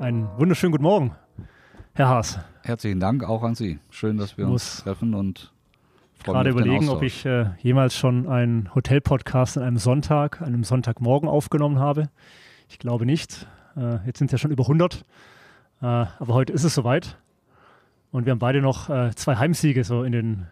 Einen wunderschönen guten Morgen, Herr Haas. Herzlichen Dank auch an Sie. Schön, dass wir uns treffen und freue Gerade überlegen, ob ich äh, jemals schon einen Hotel-Podcast an einem Sonntag, an einem Sonntagmorgen aufgenommen habe. Ich glaube nicht. Äh, jetzt sind es ja schon über 100. Äh, aber heute ist es soweit. Und wir haben beide noch äh, zwei Heimsiege so in den,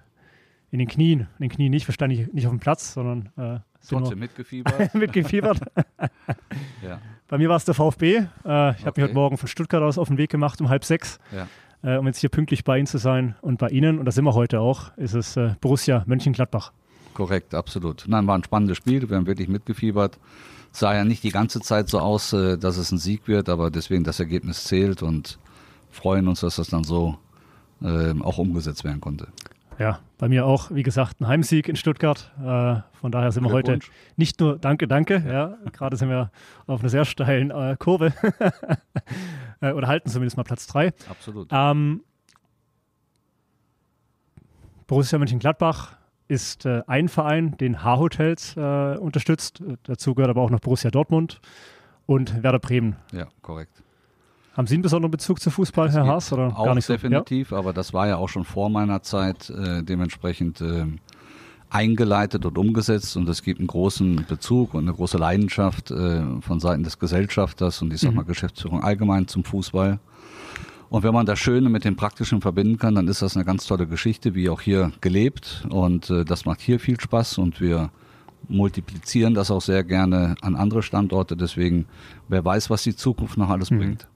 in den Knien. In den Knien nicht, wir standen nicht, nicht auf dem Platz, sondern äh, Trotzdem mitgefiebert. mitgefiebert. ja, Bei mir war es der VfB. Äh, ich habe mich Okay. heute Morgen von Stuttgart aus auf den Weg gemacht um halb sechs. ja. äh, um jetzt hier pünktlich bei Ihnen zu sein. Und bei Ihnen, und da sind wir heute auch, ist es äh, Borussia Mönchengladbach. Korrekt, absolut. Nein, war ein spannendes Spiel. Wir haben wirklich mitgefiebert. Sah ja nicht die ganze Zeit so aus, äh, dass es ein Sieg wird, aber deswegen das Ergebnis zählt und freuen uns, dass das dann so ähm, auch umgesetzt werden konnte. Ja, bei mir auch, wie gesagt, ein Heimsieg in Stuttgart. Äh, von daher sind wir heute nicht nur Danke, Danke. Ja, gerade sind wir auf einer sehr steilen äh, Kurve. äh, oder halten zumindest mal Platz drei. Absolut. Ähm, Borussia Mönchengladbach ist äh, ein Verein, den H-Hotels äh, unterstützt. Dazu gehört aber auch noch Borussia Dortmund und Werder Bremen. Ja, korrekt. Haben Sie einen besonderen Bezug zu Fußball, Herr Haas? Oder auch gar nicht so? definitiv, aber das war ja auch schon vor meiner Zeit äh, dementsprechend ähm, eingeleitet und umgesetzt und es gibt einen großen Bezug und eine große Leidenschaft äh, von Seiten des Gesellschafters und ich sag mal Geschäftsführung allgemein zum Fußball. Und wenn man das Schöne mit dem Praktischen verbinden kann, dann ist das eine ganz tolle Geschichte, wie auch hier gelebt und äh, das macht hier viel Spaß und wir multiplizieren das auch sehr gerne an andere Standorte. Deswegen, wer weiß, was die Zukunft noch alles Mhm. bringt.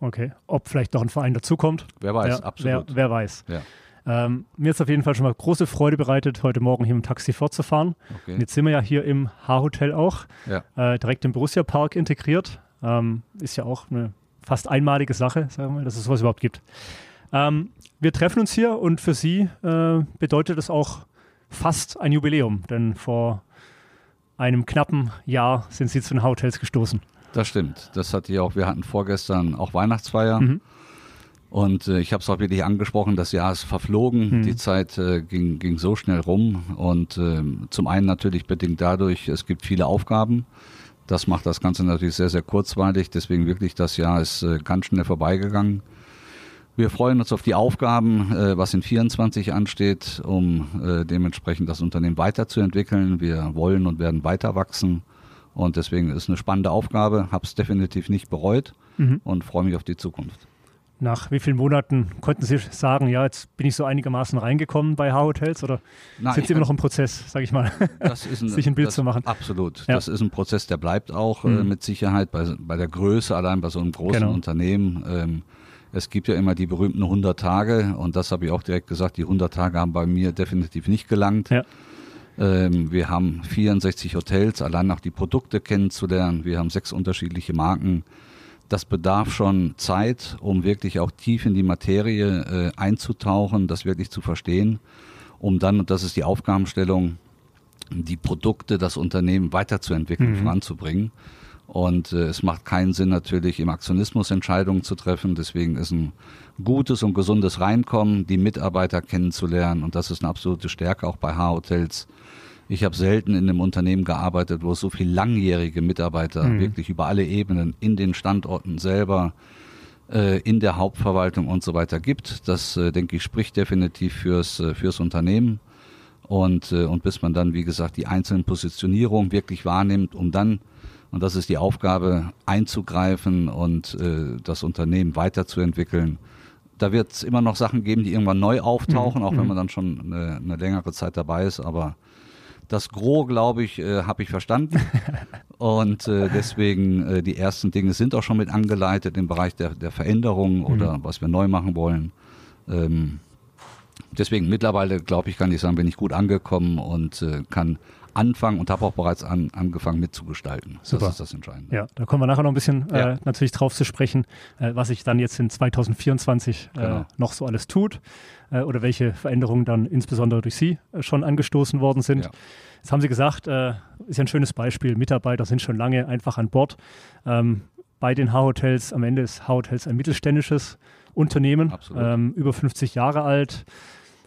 Okay. Ob vielleicht noch ein Verein dazukommt? Wer weiß, ja, absolut. Wer, wer weiß. Ja, Ähm, mir ist auf jeden Fall schon mal große Freude bereitet, heute Morgen hier im Taxi fortzufahren. Und okay. jetzt sind wir ja hier im H-Hotel auch, Ja. äh, direkt im Borussia Park integriert. Ähm, ist ja auch eine fast einmalige Sache, sagen wir mal, dass es sowas überhaupt gibt. Ähm, wir treffen uns hier und für Sie äh, bedeutet es auch fast ein Jubiläum, denn vor einem knappen Jahr sind Sie zu den H-Hotels gestoßen. Das stimmt. Das hatte ich auch. Wir hatten vorgestern auch Weihnachtsfeier. Mhm. Und äh, ich habe es auch wirklich angesprochen, das Jahr ist verflogen, Mhm. die Zeit äh, ging, ging so schnell rum und ähm, zum einen natürlich bedingt dadurch, es gibt viele Aufgaben. Das macht das Ganze natürlich sehr, sehr kurzweilig, deswegen wirklich das Jahr ist äh, ganz schnell vorbeigegangen. Wir freuen uns auf die Aufgaben, äh, was in 24 ansteht, um äh, dementsprechend das Unternehmen weiterzuentwickeln. Wir wollen und werden weiter wachsen und deswegen ist eine spannende Aufgabe, habe es definitiv nicht bereut Mhm. und freue mich auf die Zukunft. Nach wie vielen Monaten konnten Sie sagen, ja, jetzt bin ich so einigermaßen reingekommen bei H-Hotels oder Na, sind Sie immer noch im Prozess, sage ich mal? das ist ein, sich ein Bild zu machen. Absolut. Ja. Das ist ein Prozess, der bleibt auch äh, Mhm. mit Sicherheit bei, bei der Größe, allein bei so einem großen Genau. Unternehmen. Ähm, es gibt ja immer die berühmten 100 Tage und das habe ich auch direkt gesagt, die 100 Tage haben bei mir definitiv nicht gelangt. Ja. Ähm, wir haben 64 Hotels, allein auch die Produkte kennenzulernen. Wir haben sechs unterschiedliche Marken. Das bedarf schon Zeit, um wirklich auch tief in die Materie äh, einzutauchen, das wirklich zu verstehen, um dann, und das ist die Aufgabenstellung, die Produkte, das Unternehmen weiterzuentwickeln, Mhm. voranzubringen. Und äh, es macht keinen Sinn natürlich im Aktionismus Entscheidungen zu treffen. Deswegen ist ein gutes und gesundes Reinkommen, die Mitarbeiter kennenzulernen. Und das ist eine absolute Stärke auch bei H-Hotels. Ich habe selten in einem Unternehmen gearbeitet, wo es so viel langjährige Mitarbeiter Mhm. wirklich über alle Ebenen in den Standorten selber, äh, in der Hauptverwaltung und so weiter gibt. Das, äh, denke ich, spricht definitiv fürs, äh, fürs Unternehmen. Und, und bis man dann, wie gesagt, die einzelnen Positionierungen wirklich wahrnimmt, um dann, und das ist die Aufgabe, einzugreifen und äh, das Unternehmen weiterzuentwickeln. Da wird es immer noch Sachen geben, die irgendwann neu auftauchen, Mhm. auch wenn man dann schon eine, eine längere Zeit dabei ist. Aber das Gros, glaube ich, äh, habe ich verstanden. Und äh, deswegen, äh, die ersten Dinge sind auch schon mit angeleitet im Bereich der, der Veränderung oder was wir neu machen wollen. Ähm, deswegen mittlerweile, glaube ich, kann ich sagen, bin ich gut angekommen und äh, kann anfangen und habe auch bereits an, angefangen mitzugestalten. Super. Das ist das Entscheidende. Ja, da kommen wir nachher noch ein bisschen Ja. äh, natürlich drauf zu sprechen, äh, was sich dann jetzt in 2024 äh, Genau. noch so alles tut äh, oder welche Veränderungen dann insbesondere durch Sie äh, schon angestoßen worden sind. Ja. Jetzt haben Sie gesagt, äh, ist ja ein schönes Beispiel, Mitarbeiter sind schon lange einfach an Bord. Ähm, bei den H-Hotels, am Ende ist H-Hotels ein mittelständisches Unternehmen, ähm, über 50 Jahre alt.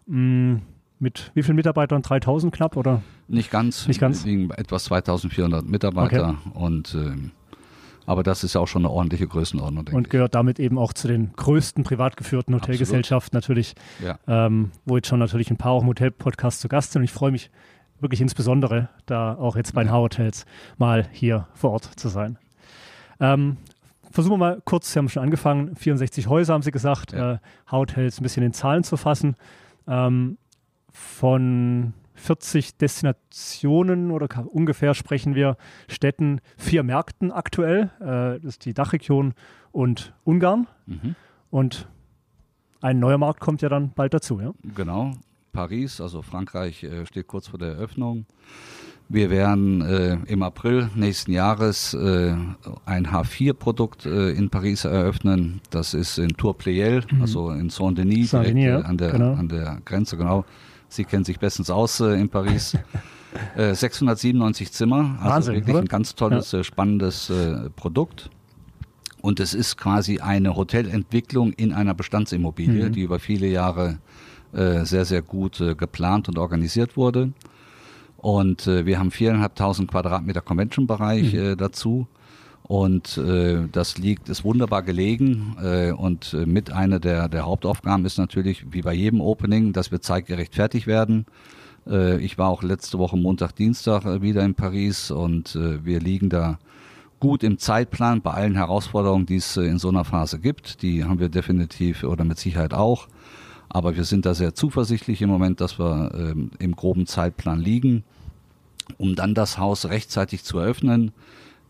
Mm, mit wie vielen Mitarbeitern? 3000 knapp oder? Nicht ganz. Nicht ganz? Etwas 2400 Mitarbeiter und ähm, Aber das ist ja auch schon eine ordentliche Größenordnung. Und gehört damit eben auch zu den größten privat geführten Hotelgesellschaften natürlich, ja. ähm, wo jetzt schon natürlich ein paar auch im Hotel-Podcast zu Gast sind. Und ich freue mich wirklich insbesondere, da auch jetzt bei den H-Hotels mal hier vor Ort zu sein. Ähm, versuchen wir mal kurz, Sie haben schon angefangen, 64 Häuser haben Sie gesagt, ja. äh, Hotels ein bisschen in Zahlen zu fassen. Ähm, von 40 Destinationen oder ungefähr sprechen wir Städten, vier Märkten aktuell. Äh, das ist die Dachregion und Ungarn. Mhm. Und ein neuer Markt kommt ja dann bald dazu. Ja? Genau, Paris, also Frankreich äh, steht kurz vor der Eröffnung. Wir werden äh, im April nächsten Jahres äh, ein H4-Produkt äh, in Paris eröffnen. Das ist in Tour Pleyel, mhm. also in Saint-Denis, Saint direkt äh, an, der, genau. an der Grenze, genau. Sie kennen sich bestens aus äh, in Paris. 697 äh, Zimmer, also Wahnsinn, wirklich oder? ein ganz tolles, ja. spannendes Produkt. Und es ist quasi eine Hotelentwicklung in einer Bestandsimmobilie, mhm. die über viele Jahre sehr, sehr gut geplant und organisiert wurde. Und äh, wir haben viereinhalbtausend Quadratmeter Convention-Bereich mhm. äh, dazu. Und äh, das liegt, ist wunderbar gelegen. Äh, und äh, mit einer der, der Hauptaufgaben ist natürlich, wie bei jedem Opening, dass wir zeitgerecht fertig werden. Äh, ich war auch letzte Woche Montag, Dienstag äh, wieder in Paris und äh, wir liegen da gut im Zeitplan bei allen Herausforderungen, die es äh, in so einer Phase gibt. Die haben wir definitiv oder mit Sicherheit auch. Aber wir sind da sehr zuversichtlich im Moment, dass wir ähm, im groben Zeitplan liegen, um dann das Haus rechtzeitig zu eröffnen,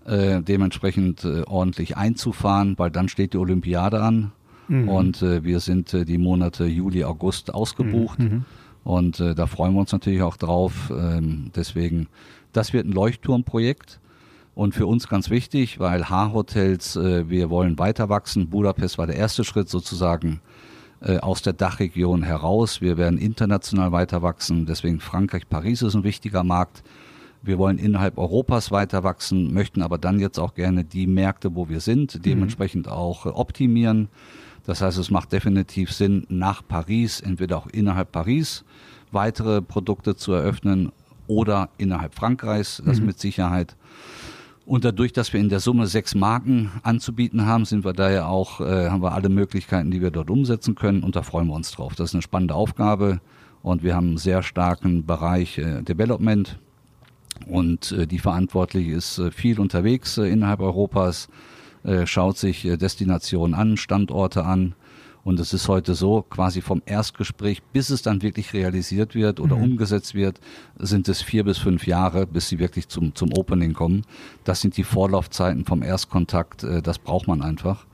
äh, dementsprechend äh, ordentlich einzufahren, weil dann steht die Olympiade an mhm. und äh, wir sind äh, die Monate Juli, August ausgebucht. Mhm. mhm. Und äh, da freuen wir uns natürlich auch drauf. Ähm, deswegen, das wird ein Leuchtturmprojekt. Und für uns ganz wichtig, weil H-Hotels, äh, wir wollen weiter wachsen. Budapest war der erste Schritt sozusagen aus der Dachregion heraus. Wir werden international weiter wachsen. Deswegen Frankreich, Paris ist ein wichtiger Markt. Wir wollen innerhalb Europas weiter wachsen, möchten aber dann jetzt auch gerne die Märkte, wo wir sind, mhm. dementsprechend mhm. auch optimieren. Das heißt, es macht definitiv Sinn, nach Paris, entweder auch innerhalb Paris, weitere Produkte zu eröffnen oder innerhalb Frankreichs, das mhm. mit Sicherheit. Und dadurch, dass wir in der Summe sechs Marken anzubieten haben, sind wir daher auch, äh, haben wir alle Möglichkeiten, die wir dort umsetzen können und da freuen wir uns drauf. Das ist eine spannende Aufgabe und wir haben einen sehr starken Bereich äh, Development und äh, die Verantwortliche ist äh, viel unterwegs äh, innerhalb Europas, äh, schaut sich äh, Destinationen an, Standorte an und es ist heute so, quasi vom Erstgespräch, bis es dann wirklich realisiert wird oder mhm. umgesetzt wird, sind es vier bis fünf Jahre, bis sie wirklich zum, zum Opening kommen. Das sind die Vorlaufzeiten vom Erstkontakt, äh, das braucht man einfach.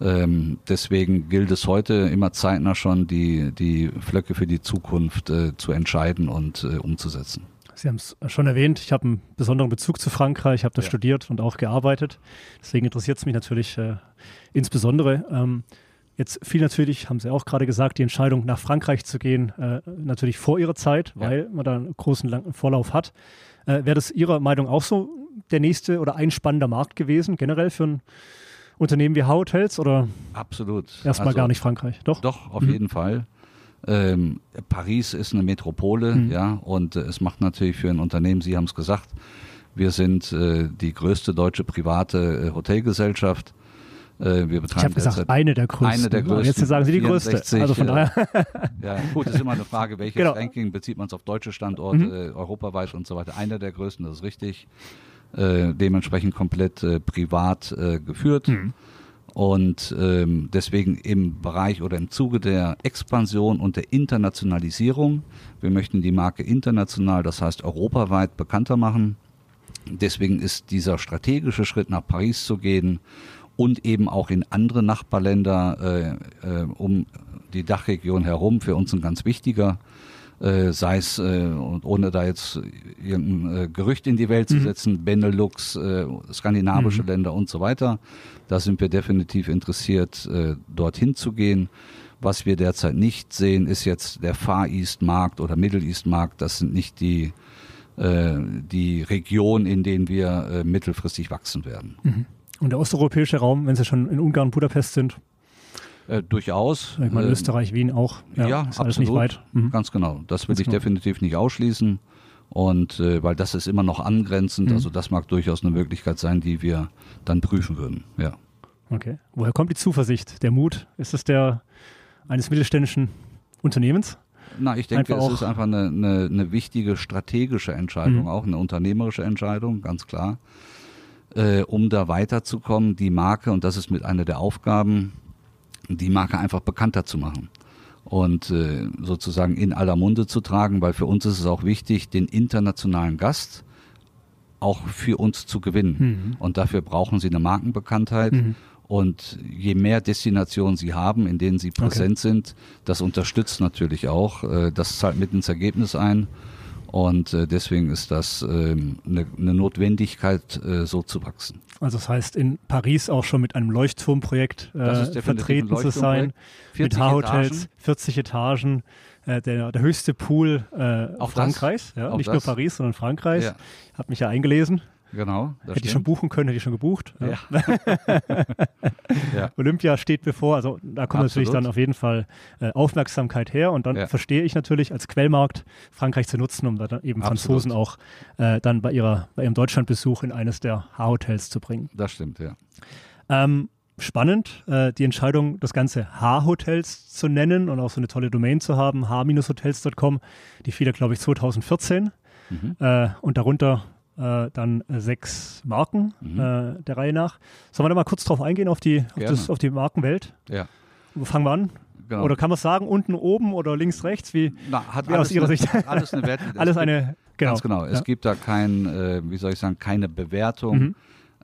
Ähm, deswegen gilt es heute immer zeitnah schon, die, die Flöcke für die Zukunft äh, zu entscheiden und äh, umzusetzen. Sie haben es schon erwähnt, ich habe einen besonderen Bezug zu Frankreich, ich habe da ja. studiert und auch gearbeitet. Deswegen interessiert es mich natürlich äh, insbesondere. Ähm, Jetzt fiel natürlich, haben Sie auch gerade gesagt, die Entscheidung nach Frankreich zu gehen, äh, natürlich vor Ihrer Zeit, weil ja. man da einen großen langen Vorlauf hat. Äh, Wäre das Ihrer Meinung auch so der nächste oder ein spannender Markt gewesen, generell für ein Unternehmen wie Hotels oder? Absolut. Erstmal also, gar nicht Frankreich, doch? Doch, auf mhm. jeden Fall. Ähm, Paris ist eine Metropole, mhm. ja, und äh, es macht natürlich für ein Unternehmen, Sie haben es gesagt, wir sind äh, die größte deutsche private äh, Hotelgesellschaft. Äh, wir betreiben ich habe gesagt, eine der größten. Eine der größten. Jetzt sagen Sie die 64, größte. Also von daher. ja, gut, ist immer eine Frage, welches genau. Ranking bezieht man es auf deutsche Standorte, mhm. äh, europaweit und so weiter. Eine der größten, das ist richtig. Äh, dementsprechend komplett privat geführt. Mhm. Und ähm, deswegen im Bereich oder im Zuge der Expansion und der Internationalisierung, wir möchten die Marke international, das heißt europaweit bekannter machen. Deswegen ist dieser strategische Schritt nach Paris zu gehen und eben auch in andere Nachbarländer äh, äh, um die Dachregion herum für uns ein ganz wichtiger. Äh, sei es, äh, und ohne da jetzt irgendein äh, Gerücht in die Welt zu mhm. setzen, Benelux, äh, skandinavische mhm. Länder und so weiter. Da sind wir definitiv interessiert, äh, dorthin zu gehen. Was wir derzeit nicht sehen, ist jetzt der Far East Markt oder Middle East Markt. Das sind nicht die, äh, die Regionen, in denen wir äh, mittelfristig wachsen werden. Mhm. Und der osteuropäische Raum, wenn Sie schon in Ungarn, Budapest sind? Äh, durchaus. Ich meine, Österreich, Wien auch. Ja, ja absolut. nicht weit. Mhm. Ganz genau. Das will Ganz ich genau. definitiv nicht ausschließen. Und äh, weil das ist immer noch angrenzend, mhm. also das mag durchaus eine Möglichkeit sein, die wir dann prüfen würden. Ja. Okay. Woher kommt die Zuversicht, der Mut? Ist es der eines mittelständischen Unternehmens? Na, ich denke, es ist einfach eine, eine, eine wichtige strategische Entscheidung, mhm. auch eine unternehmerische Entscheidung, ganz klar. Äh, um da weiterzukommen, die Marke, und das ist mit einer der Aufgaben, die Marke einfach bekannter zu machen und äh, sozusagen in aller Munde zu tragen, weil für uns ist es auch wichtig, den internationalen Gast auch für uns zu gewinnen. Mhm. Und dafür brauchen sie eine Markenbekanntheit. Mhm. Und je mehr Destinationen sie haben, in denen sie präsent okay. sind, das unterstützt natürlich auch. Äh, das zahlt mit ins Ergebnis ein. Und äh, deswegen ist das ähm, eine, eine Notwendigkeit, äh, so zu wachsen. Also das heißt, in Paris auch schon mit einem Leuchtturmprojekt äh, vertreten zu sein, mit Haarhotels, 40 Etagen, äh, der, der höchste Pool äh, Frankreichs, ja, nicht das. nur Paris, sondern Frankreichs. Ja. Habe mich ja eingelesen. Genau. Hätte stimmt. ich schon buchen können, hätte ich schon gebucht. Ja. ja. Olympia steht bevor, also da kommt Absolut. natürlich dann auf jeden Fall äh, Aufmerksamkeit her und dann ja. verstehe ich natürlich als Quellmarkt Frankreich zu nutzen, um dann eben Absolut. Franzosen auch äh, dann bei, ihrer, bei ihrem Deutschlandbesuch in eines der H-Hotels zu bringen. Das stimmt, ja. Ähm, spannend, äh, die Entscheidung, das ganze H-Hotels zu nennen und auch so eine tolle Domain zu haben, h-hotels.com, die fiel glaube ich, 2014. Mhm. Äh, und darunter äh, dann sechs Marken mhm. äh, der Reihe nach. Sollen wir da mal kurz drauf eingehen, auf die, auf, das, auf die Markenwelt? Ja. Wo fangen wir an? Genau. Oder kann man sagen, unten, oben oder links, rechts? Wie, Na, hat wie aus Ihrer eine, Sicht? Alles eine Wert. alles eine, genau. Ganz genau. Es ja. gibt da kein, äh, wie soll ich sagen, keine Bewertung. Mhm.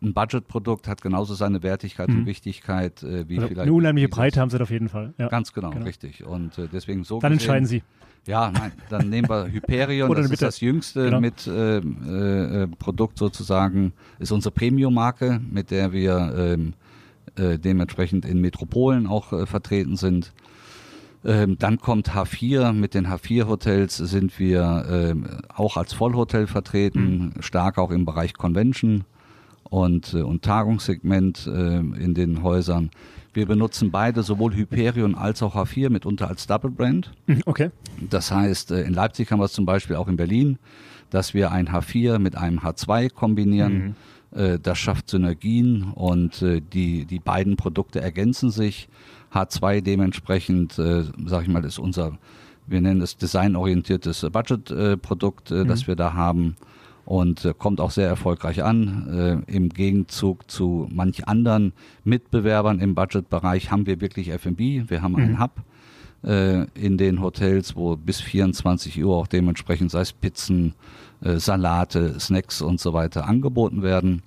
Ein Budgetprodukt hat genauso seine Wertigkeit mhm. und Wichtigkeit äh, wie also vielleicht. Eine unheimliche Breite haben sie auf jeden Fall. Ja. Ganz genau, genau, richtig. Und äh, deswegen so. Dann gesehen, entscheiden Sie. Ja, nein, dann nehmen wir Hyperion, das ist das jüngste genau. mit äh, äh, Produkt sozusagen, ist unsere Premium-Marke, mit der wir ähm, äh, dementsprechend in Metropolen auch äh, vertreten sind. Ähm, dann kommt H4. Mit den H4-Hotels sind wir ähm, auch als Vollhotel vertreten, mhm. stark auch im Bereich Convention und, äh, und Tagungssegment äh, in den Häusern. Wir benutzen beide, sowohl Hyperion als auch H4, mitunter als Double Brand. Mhm, okay. Das heißt, äh, in Leipzig haben wir es zum Beispiel auch in Berlin, dass wir ein H4 mit einem H2 kombinieren. Mhm. Äh, das schafft Synergien und äh, die, die beiden Produkte ergänzen sich. H2 dementsprechend, sage ich mal, ist unser, wir nennen es designorientiertes Budget-Produkt, mhm. das wir da haben und äh, kommt auch sehr erfolgreich an. Äh, Im Gegenzug zu manch anderen Mitbewerbern im Budgetbereich haben wir wirklich F&B. Wir haben mhm. einen Hub äh, in den Hotels, wo bis 24 Uhr auch dementsprechend sei es Pizzen, äh, Salate, Snacks und so weiter angeboten werden.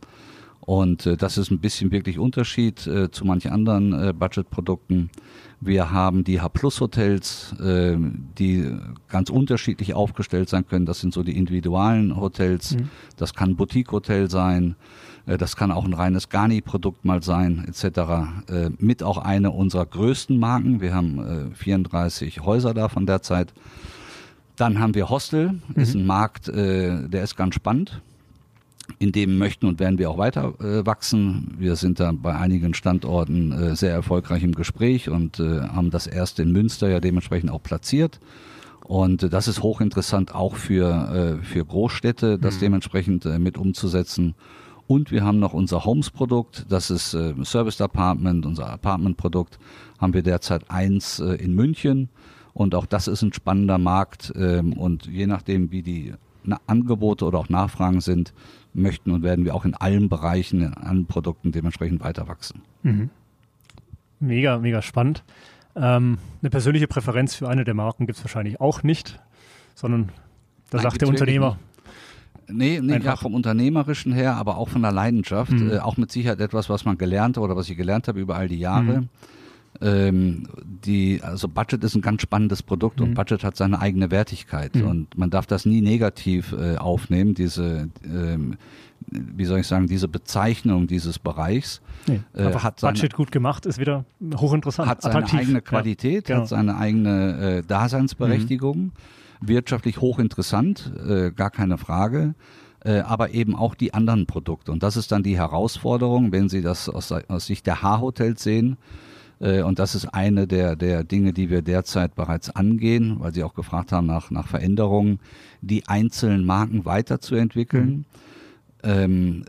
Und äh, das ist ein bisschen wirklich Unterschied äh, zu manch anderen äh, Budgetprodukten. Wir haben die H-Plus-Hotels, äh, die ganz unterschiedlich aufgestellt sein können. Das sind so die individualen Hotels. Mhm. Das kann ein Boutique-Hotel sein. Äh, das kann auch ein reines Garni-Produkt mal sein, etc. Äh, mit auch eine unserer größten Marken. Wir haben äh, 34 Häuser da von der Zeit. Dann haben wir Hostel, mhm. ist ein Markt, der ist ganz spannend in dem möchten und werden wir auch weiter äh, wachsen. Wir sind da bei einigen Standorten äh, sehr erfolgreich im Gespräch und äh, haben das erste in Münster ja dementsprechend auch platziert. Und äh, das ist hochinteressant auch für, äh, für Großstädte, das mhm. dementsprechend äh, mit umzusetzen. Und wir haben noch unser Homes-Produkt, das ist Service Apartment, unser Apartment-Produkt, haben wir derzeit eins in München. Und auch das ist ein spannender Markt. Ähm, und je nachdem, wie die Angebote oder auch Nachfragen sind, möchten und werden wir auch in allen Bereichen, in allen Produkten dementsprechend weiter wachsen. Mhm. Mega, mega spannend. Ähm, eine persönliche Präferenz für eine der Marken gibt es wahrscheinlich auch nicht, sondern da Nein, sagt der Unternehmer. Nee, nee ja, vom Unternehmerischen her, aber auch von der Leidenschaft. Mhm. Äh, auch mit Sicherheit etwas, was man gelernt hat oder was ich gelernt habe über all die Jahre. Mhm. Ähm, die, also Budget ist ein ganz spannendes Produkt mhm. und Budget hat seine eigene Wertigkeit mhm. und man darf das nie negativ äh, aufnehmen, diese, ähm, wie soll ich sagen, diese Bezeichnung dieses Bereichs. Nee, äh, hat seine, Budget gut gemacht, ist wieder hochinteressant. Hat seine attraktiv. eigene Qualität, ja, genau. hat seine eigene äh, Daseinsberechtigung, mhm. wirtschaftlich hochinteressant, äh, gar keine Frage äh, aber eben auch die anderen Produkte. Und das ist dann die Herausforderung, wenn Sie das aus, aus Sicht der H-Hotels sehen und das ist eine der, der Dinge, die wir derzeit bereits angehen, weil Sie auch gefragt haben nach, nach Veränderungen, die einzelnen Marken weiterzuentwickeln. Mhm ähm,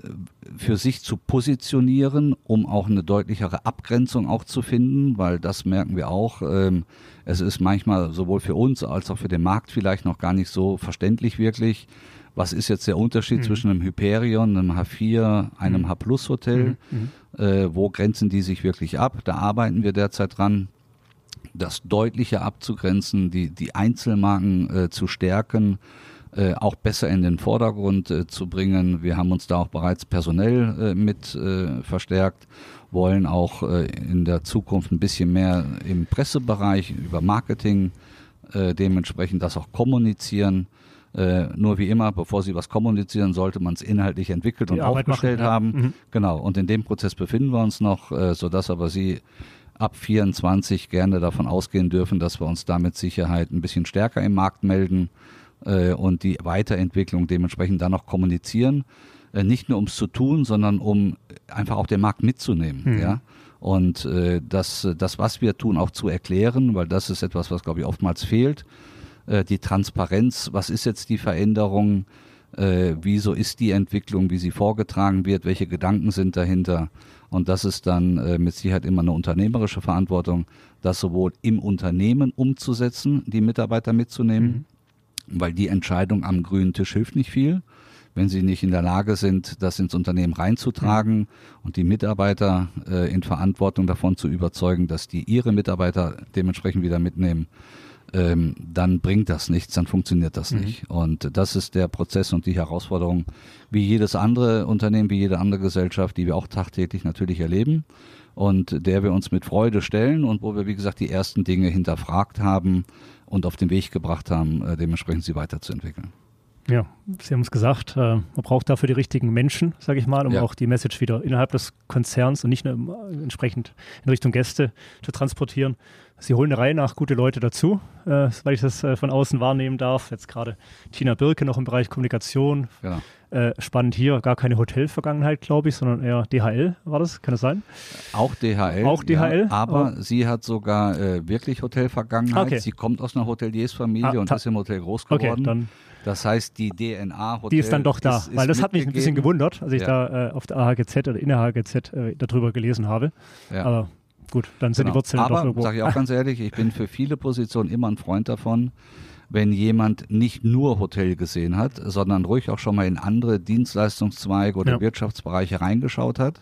für sich zu positionieren, um auch eine deutlichere Abgrenzung auch zu finden, weil das merken wir auch. Ähm, es ist manchmal sowohl für uns als auch für den Markt vielleicht noch gar nicht so verständlich wirklich. Was ist jetzt der Unterschied mhm. zwischen einem Hyperion, einem H4, einem mhm. H-Plus-Hotel? Mhm. mhm. Äh, wo grenzen die sich wirklich ab? Da arbeiten wir derzeit dran, das deutlicher abzugrenzen, die, die Einzelmarken äh, zu stärken äh, auch besser in den Vordergrund äh, zu bringen. Wir haben uns da auch bereits personell äh, mit äh, verstärkt, wollen auch äh, in der Zukunft ein bisschen mehr im Pressebereich über Marketing dementsprechend das auch kommunizieren. Äh, nur wie immer, bevor Sie was kommunizieren, sollte man es inhaltlich entwickelt Die und Arbeit aufgestellt machen, ja. haben. Mhm. Genau. Und in dem Prozess befinden wir uns noch, äh, sodass aber Sie ab 24 gerne davon ausgehen dürfen, dass wir uns da mit Sicherheit ein bisschen stärker im Markt melden äh, und die Weiterentwicklung dementsprechend dann noch kommunizieren. Äh, nicht nur um es zu tun, sondern um einfach auch den Markt mitzunehmen. Mhm. Ja? Und äh, das, das, was wir tun, auch zu erklären, weil das ist etwas, was, glaube ich, oftmals fehlt. Äh, die Transparenz, was ist jetzt die Veränderung? Äh, wieso ist die Entwicklung, wie sie vorgetragen wird, welche Gedanken sind dahinter. Und das ist dann äh, mit Sicherheit immer eine unternehmerische Verantwortung, das sowohl im Unternehmen umzusetzen, die Mitarbeiter mitzunehmen, mhm weil die Entscheidung am grünen Tisch hilft nicht viel. Wenn sie nicht in der Lage sind, das ins Unternehmen reinzutragen mhm. und die Mitarbeiter äh, in Verantwortung davon zu überzeugen, dass die ihre Mitarbeiter dementsprechend wieder mitnehmen, ähm, dann bringt das nichts, dann funktioniert das mhm. nicht. Und das ist der Prozess und die Herausforderung, wie jedes andere Unternehmen, wie jede andere Gesellschaft, die wir auch tagtäglich natürlich erleben und der wir uns mit Freude stellen und wo wir, wie gesagt, die ersten Dinge hinterfragt haben, und auf den Weg gebracht haben, äh, dementsprechend sie weiterzuentwickeln. Ja, Sie haben es gesagt, äh, man braucht dafür die richtigen Menschen, sage ich mal, um ja. auch die Message wieder innerhalb des Konzerns und nicht nur entsprechend in Richtung Gäste zu transportieren. Sie holen eine Reihe nach gute Leute dazu, äh, weil ich das äh, von außen wahrnehmen darf. Jetzt gerade Tina Birke noch im Bereich Kommunikation. Genau. Äh, spannend hier, gar keine Hotelvergangenheit, glaube ich, sondern eher DHL war das, kann das sein? Auch DHL. Auch DHL. Ja, aber oh. sie hat sogar äh, wirklich Hotelvergangenheit. Okay. Sie kommt aus einer Hoteliersfamilie ah, und ist im Hotel groß geworden. Okay, dann das heißt, die DNA Hotel Die ist dann doch da, ist, ist weil das hat mich ein bisschen gewundert, als ich ja. da äh, auf der AHGZ oder in der AHGZ äh, darüber gelesen habe. Ja. Aber gut, dann sind genau. die Wurzeln Aber, doch irgendwo. sage ich auch ganz ehrlich, ich bin für viele Positionen immer ein Freund davon, wenn jemand nicht nur Hotel gesehen hat, sondern ruhig auch schon mal in andere Dienstleistungszweige oder ja. Wirtschaftsbereiche reingeschaut hat.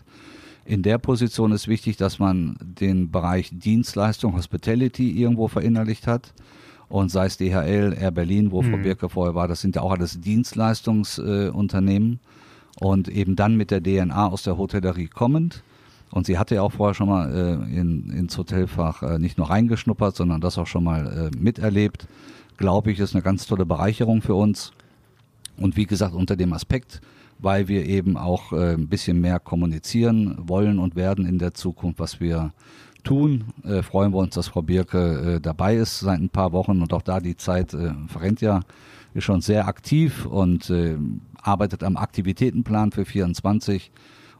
In der Position ist wichtig, dass man den Bereich Dienstleistung, Hospitality irgendwo verinnerlicht hat. Und sei es DHL, Air Berlin, wo mhm. Frau Birke vorher war, das sind ja auch alles Dienstleistungsunternehmen. Äh, und eben dann mit der DNA aus der Hotellerie kommend. Und sie hatte ja auch vorher schon mal äh, in, ins Hotelfach äh, nicht nur reingeschnuppert, sondern das auch schon mal äh, miterlebt. Glaube ich, ist eine ganz tolle Bereicherung für uns. Und wie gesagt, unter dem Aspekt, weil wir eben auch äh, ein bisschen mehr kommunizieren wollen und werden in der Zukunft, was wir tun, äh, freuen wir uns, dass Frau Birke äh, dabei ist seit ein paar Wochen. Und auch da die Zeit äh, verrennt ja, ist schon sehr aktiv und äh, arbeitet am Aktivitätenplan für 24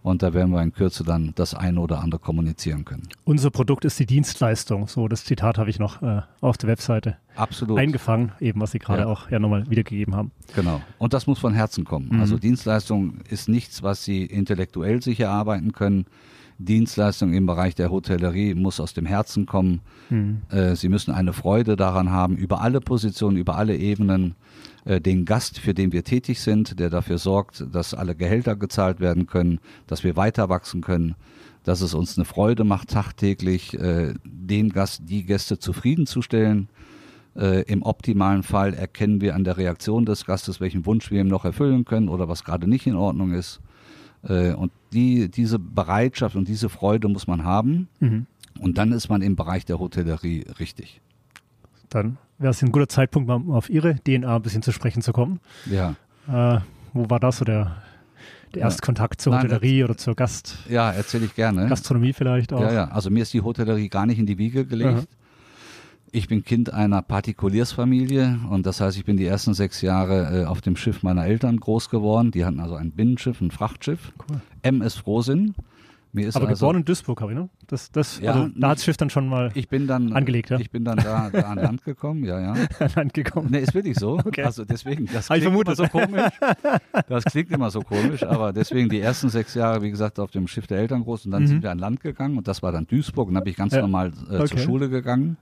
und da werden wir in Kürze dann das eine oder andere kommunizieren können. Unser Produkt ist die Dienstleistung. So, das Zitat habe ich noch äh, auf der Webseite Absolut. eingefangen, eben was Sie gerade ja. auch ja nochmal wiedergegeben haben. Genau. Und das muss von Herzen kommen. Mhm. Also Dienstleistung ist nichts, was Sie intellektuell sich erarbeiten können. Dienstleistung im Bereich der Hotellerie muss aus dem Herzen kommen. Mhm. Äh, Sie müssen eine Freude daran haben, über alle Positionen, über alle Ebenen äh, den Gast, für den wir tätig sind, der dafür sorgt, dass alle Gehälter gezahlt werden können, dass wir weiter wachsen können, dass es uns eine Freude macht, tagtäglich äh, den Gast, die Gäste zufriedenzustellen. Äh, Im optimalen Fall erkennen wir an der Reaktion des Gastes, welchen Wunsch wir ihm noch erfüllen können oder was gerade nicht in Ordnung ist. Äh, und die, diese Bereitschaft und diese Freude muss man haben. Mhm. Und dann ist man im Bereich der Hotellerie richtig. Dann wäre es ein guter Zeitpunkt, mal auf Ihre DNA ein bisschen zu sprechen zu kommen. Ja. Äh, wo war das so der, der erste Kontakt zur Nein, Hotellerie oder zur Gast? Ja, erzähle ich gerne. Gastronomie vielleicht auch. Ja, ja. Also mir ist die Hotellerie gar nicht in die Wiege gelegt. Aha. Ich bin Kind einer Partikuliersfamilie und das heißt, ich bin die ersten sechs Jahre äh, auf dem Schiff meiner Eltern groß geworden. Die hatten also ein Binnenschiff, ein Frachtschiff, cool. MS Frohsinn Mir ist Aber also, geboren in Duisburg habe ich, ne? Das, das, Ja, also, da hat das Schiff dann schon mal ich bin dann angelegt, ja? Ich bin dann da, da an Land gekommen, ja, ja. an Land gekommen. Nee, ist wirklich so. Okay. Also deswegen, das klingt immer so komisch. Das klingt immer so komisch, aber deswegen die ersten sechs Jahre, wie gesagt, auf dem Schiff der Eltern groß und dann Mhm. sind wir an Land gegangen und das war dann Duisburg und dann bin ich ganz Ja. normal äh, zur Okay. Schule gegangen.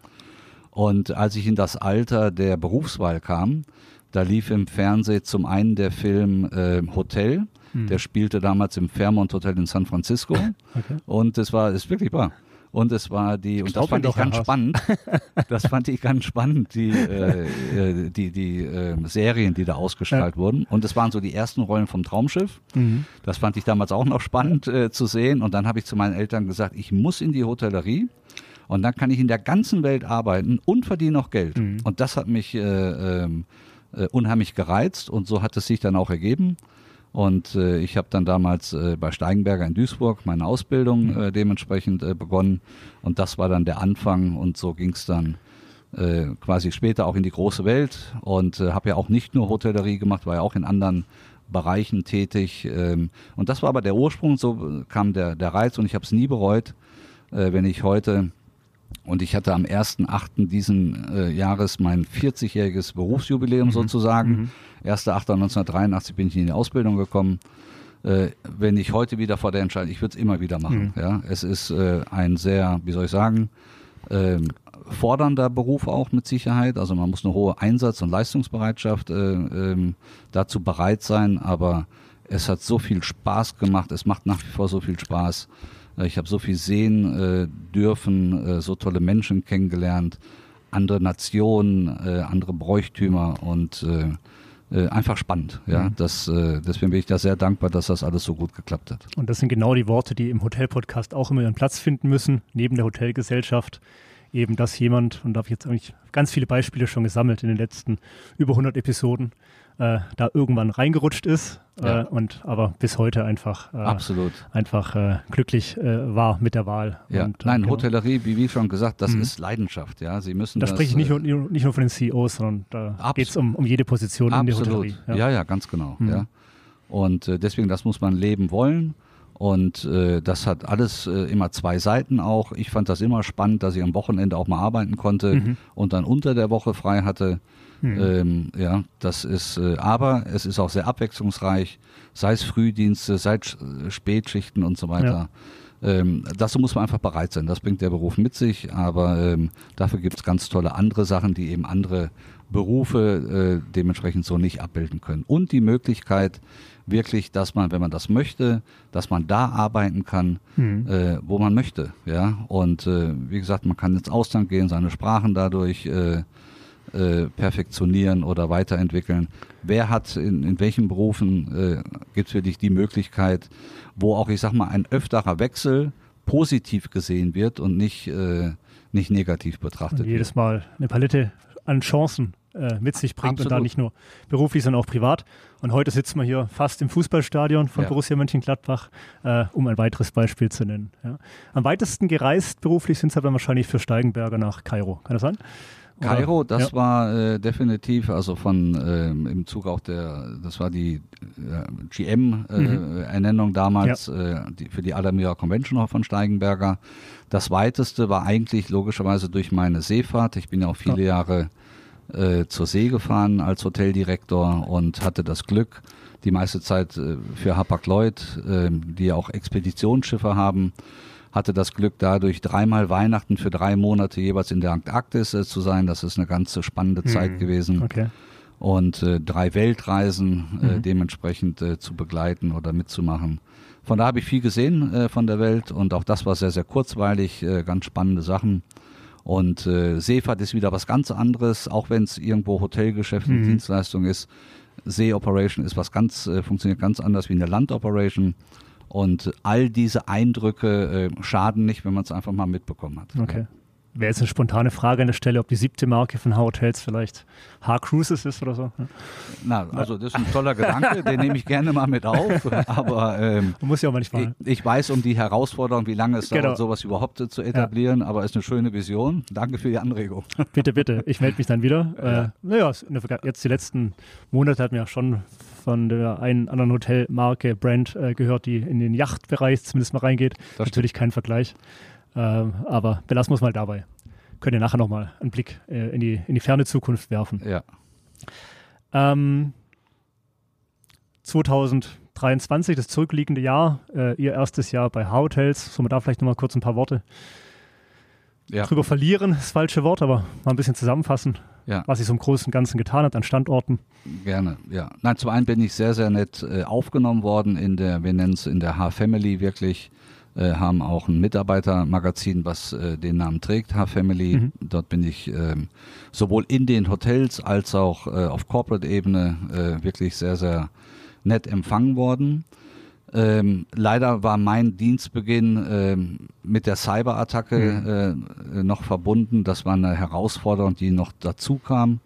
Und als ich in das Alter der Berufswahl kam, da lief im Fernsehen zum einen der Film äh, Hotel, Mhm. der spielte damals im Fairmont Hotel in San Francisco Okay. und es war, ist wirklich wahr. Und es war die, und das fand ich ganz Haas. spannend. Das fand ich ganz spannend, die, äh, äh, die, die äh, Serien, die da ausgestrahlt wurden. Und es waren so die ersten Rollen vom Traumschiff. Mhm. Das fand ich damals auch noch spannend äh, zu sehen. Und dann habe ich zu meinen Eltern gesagt, ich muss in die Hotellerie. Und dann kann ich in der ganzen Welt arbeiten und verdiene noch Geld. Mhm. Und das hat mich äh, ähm, äh, unheimlich gereizt und so hat es sich dann auch ergeben. Und äh, ich habe dann damals äh, bei Steigenberger in Duisburg meine Ausbildung äh, dementsprechend äh, begonnen. Und das war dann der Anfang. Und so ging es dann äh, quasi später auch in die große Welt. Und äh, habe ja auch nicht nur Hotellerie gemacht, war ja auch in anderen Bereichen tätig. Ähm, und das war aber der Ursprung, so äh, kam der, der Reiz. Und ich habe es nie bereut, äh, wenn ich heute und ich hatte am 1.8. diesen äh, Jahres mein 40-jähriges Berufsjubiläum sozusagen. 1.8.1983 bin ich in die Ausbildung gekommen. Äh, wenn ich heute wieder vor der Entscheidung, ich würde es immer wieder machen. Ja, es ist äh, ein sehr, wie soll ich sagen, ähm, fordernder Beruf auch mit Sicherheit. Also man muss eine hohe Einsatz- und Leistungsbereitschaft äh, ähm, dazu bereit sein. Aber es hat so viel Spaß gemacht. Es macht nach wie vor so viel Spaß. Äh, Ich habe so viel sehen äh, dürfen, äh, so tolle Menschen kennengelernt, andere Nationen, äh, andere Bräuchtümer und äh, äh, einfach spannend. Ja, das, äh, deswegen bin ich da sehr dankbar, dass das alles so gut geklappt hat. Und das sind genau die Worte, die im Hotel-Podcast auch immer ihren Platz finden müssen, neben der Hotelgesellschaft. Eben, dass jemand, und da habe ich jetzt eigentlich ganz viele Beispiele schon gesammelt in den letzten über 100 Episoden, äh, da irgendwann reingerutscht ist Ja. äh, und aber bis heute einfach, äh, Absolut. einfach äh, glücklich äh, war mit der Wahl. Ja, Und, äh, nein, genau. Hotellerie, wie, wie schon gesagt, das ist Leidenschaft. Ja, Sie müssen Da das, spreche ich nicht äh, nur, nicht nur von den CEOs, sondern da geht es um, um jede Position in der Absolut. Hotellerie. Ja. ja, ganz genau. Mhm. Ja. Und äh, deswegen, das muss man leben wollen. Und äh, das hat alles äh, immer zwei Seiten auch. Ich fand das immer spannend, dass ich am Wochenende auch mal arbeiten konnte Mhm. und dann unter der Woche frei hatte. Mhm. Ähm, ja, das ist, äh, aber es ist auch sehr abwechslungsreich, sei es Frühdienste, sei es äh, Spätschichten und so weiter. Ähm, dazu muss man einfach bereit sein. Das bringt der Beruf mit sich, aber ähm, dafür gibt es ganz tolle andere Sachen, die eben andere Berufe äh, dementsprechend so nicht abbilden können. Und die Möglichkeit wirklich, dass man, wenn man das möchte, dass man da arbeiten kann, Mhm. äh, wo man möchte. Ja, und äh, wie gesagt, man kann ins Ausland gehen, seine Sprachen dadurch äh, äh, perfektionieren oder weiterentwickeln. Wer hat in, in welchen Berufen äh, gibt es wirklich die Möglichkeit, wo auch, ich sag mal, ein öfterer Wechsel positiv gesehen wird und nicht, äh, nicht negativ betrachtet und wird. jedes Mal eine Palette an Chancen äh, mit sich bringt und da Absolut. nicht nur beruflich, sondern auch privat. Und heute sitzen wir hier fast im Fußballstadion von Ja. Borussia Mönchengladbach, äh, um ein weiteres Beispiel zu nennen. Ja. Am weitesten gereist beruflich sind Sie aber wahrscheinlich für Steigenberger nach Kairo. Kann das sein? Oder- Kairo, das ja. war äh, definitiv, also von ähm, im Zug auch der, das war die äh, GM-Ernennung damals äh, die, für die Alameda Convention auch von Steigenberger. Das weiteste war eigentlich logischerweise durch meine Seefahrt. Ich bin ja auch viele Jahre äh, zur See gefahren als Hoteldirektor und hatte das Glück, die meiste Zeit äh, für Hapag-Lloyd, äh, die ja auch Expeditionsschiffe haben, hatte das Glück dadurch dreimal Weihnachten für drei Monate jeweils in der Antarktis äh, zu sein. Das ist eine ganz spannende Zeit gewesen Okay. und äh, drei Weltreisen äh, Mhm. dementsprechend äh, zu begleiten oder mitzumachen. Von da habe ich viel gesehen äh, von der Welt und auch das war sehr, sehr kurzweilig, ganz spannende Sachen. Und äh, Seefahrt ist wieder was ganz anderes, auch wenn es irgendwo Hotelgeschäft und Mhm. Dienstleistung ist. Seeoperation ist was ganz, äh, funktioniert ganz anders wie eine Landoperation. Und all diese Eindrücke äh, schaden nicht, wenn man es einfach mal mitbekommen hat. Okay. Wäre jetzt eine spontane Frage an der Stelle, ob die siebte Marke von H-Hotels vielleicht H-Cruises ist oder so. Na, also das ist ein toller Gedanke, den nehme ich gerne mal mit auf. Aber ähm, Man muss ja auch manchmal. ich, ich weiß um die Herausforderung, wie lange es Genau. dauert, sowas überhaupt zu etablieren, aber es ist eine schöne Vision. Danke für die Anregung. Bitte, bitte. Ich melde mich dann wieder. Äh, naja, jetzt die letzten Monate hat mir ja schon von der einen anderen Hotelmarke, Brand, äh, gehört, die in den Yachtbereich zumindest mal reingeht. Das Natürlich kein Vergleich. Ähm, aber belassen wir es mal dabei. Könnt ihr nachher nochmal einen Blick äh, in, die, in die ferne Zukunft werfen. Ja. Ähm, 2023, das zurückliegende Jahr, äh, ihr erstes Jahr bei Hotels. Sollen wir da vielleicht nochmal kurz ein paar Worte Ja. drüber verlieren? Das falsche Wort, aber mal ein bisschen zusammenfassen, Ja. was sich so im Großen und Ganzen getan hat an Standorten. Gerne, ja. Nein, zum einen bin ich sehr, sehr nett äh, aufgenommen worden in der, wir nennen es in der H-Family wirklich, äh, haben auch ein Mitarbeitermagazin, was äh, den Namen trägt, H-Family. Mhm. Dort bin ich ähm, sowohl in den Hotels als auch äh, auf Corporate-Ebene äh, wirklich sehr, sehr nett empfangen worden. Ähm, leider war mein Dienstbeginn ähm, mit der Cyberattacke äh, noch verbunden. Das war eine Herausforderung, die noch dazu kam,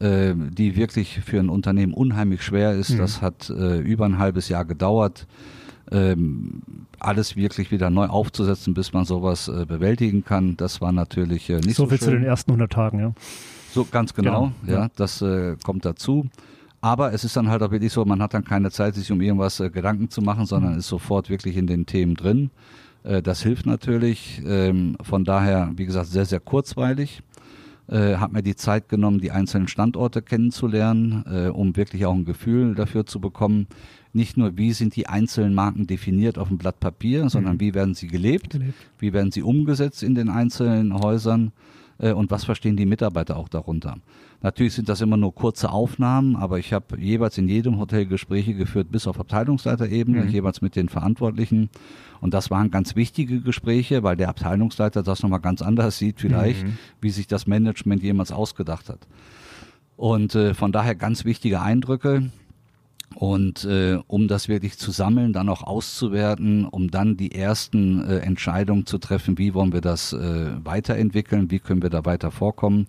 äh, die wirklich für ein Unternehmen unheimlich schwer ist. Mhm. Das hat äh, über ein halbes Jahr gedauert, ähm, alles wirklich wieder neu aufzusetzen, bis man sowas äh, bewältigen kann. Das war natürlich äh, nicht so so, viel schön. zu den ersten 100 Tagen, ja. So ganz genau, Genau, ja, das äh, kommt dazu. Aber es ist dann halt auch wirklich so, man hat dann keine Zeit, sich um irgendwas äh, Gedanken zu machen, sondern Mhm. ist sofort wirklich in den Themen drin. Äh, das hilft natürlich. Ähm, von daher, wie gesagt, sehr, sehr kurzweilig. Äh, hat mir die Zeit genommen, die einzelnen Standorte kennenzulernen, äh, um wirklich auch ein Gefühl dafür zu bekommen. Nicht nur, wie sind die einzelnen Marken definiert auf dem Blatt Papier, sondern Mhm. wie werden sie gelebt, Gelebt. wie werden sie umgesetzt in den einzelnen Häusern äh, und was verstehen die Mitarbeiter auch darunter. Natürlich sind das immer nur kurze Aufnahmen, aber ich habe jeweils in jedem Hotel Gespräche geführt, bis auf Abteilungsleiterebene, Mhm. jeweils mit den Verantwortlichen. Und das waren ganz wichtige Gespräche, weil der Abteilungsleiter das nochmal ganz anders sieht vielleicht, Mhm. wie sich das Management jemals ausgedacht hat. Und äh, von daher ganz wichtige Eindrücke. Und äh, um das wirklich zu sammeln, dann auch auszuwerten, um dann die ersten äh, Entscheidungen zu treffen, wie wollen wir das äh, weiterentwickeln, wie können wir da weiter vorkommen.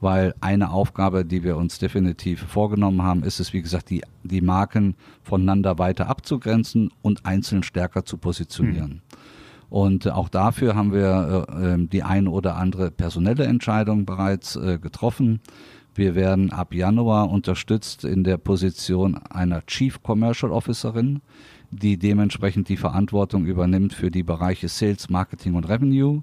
Weil eine Aufgabe, die wir uns definitiv vorgenommen haben, ist es, wie gesagt, die, die Marken voneinander weiter abzugrenzen und einzeln stärker zu positionieren. Und äh, auch dafür haben wir äh, ähm, die eine oder andere personelle Entscheidung bereits äh, getroffen. Wir werden ab Januar unterstützt in der Position einer Chief Commercial Officerin, die dementsprechend die Verantwortung übernimmt für die Bereiche Sales, Marketing und Revenue.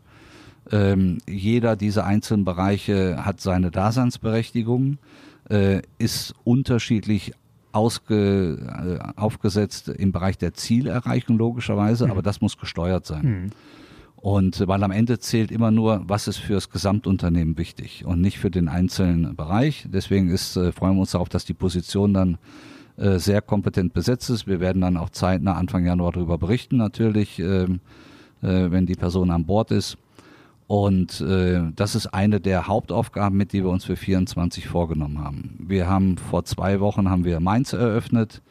Ähm, jeder dieser einzelnen Bereiche hat seine Daseinsberechtigung, äh, ist unterschiedlich ausge, äh, aufgesetzt im Bereich der Zielerreichung logischerweise, aber das muss gesteuert sein. Mhm. Und weil am Ende zählt immer nur, was ist fürs Gesamtunternehmen wichtig und nicht für den einzelnen Bereich. Deswegen ist, äh, freuen wir uns darauf, dass die Position dann äh, sehr kompetent besetzt ist. Wir werden dann auch zeitnah Anfang Januar darüber berichten, natürlich, ähm, äh, wenn die Person an Bord ist. Und das ist eine der Hauptaufgaben, mit die wir uns für 24 vorgenommen haben. Wir haben vor zwei Wochen haben wir Mainz eröffnet,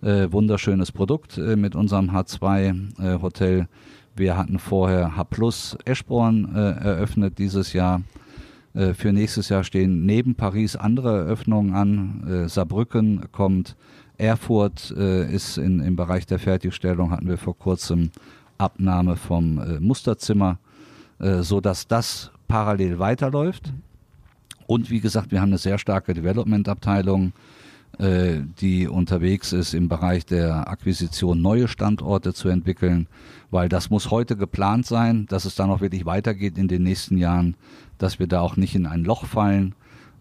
wunderschönes Produkt mit unserem H2 äh, Hotel. Wir hatten vorher H Plus Eschborn äh, eröffnet dieses Jahr. Äh, für nächstes Jahr stehen neben Paris andere Eröffnungen an. Äh, Saarbrücken kommt, Erfurt äh, ist in, im Bereich der Fertigstellung, hatten wir vor kurzem Abnahme vom äh, Musterzimmer, äh, so dass das parallel weiterläuft. Und wie gesagt, wir haben eine sehr starke Development-Abteilung, äh, die unterwegs ist im Bereich der Akquisition neue Standorte zu entwickeln, weil das muss heute geplant sein, dass es dann auch wirklich weitergeht in den nächsten Jahren, dass wir da auch nicht in ein Loch fallen,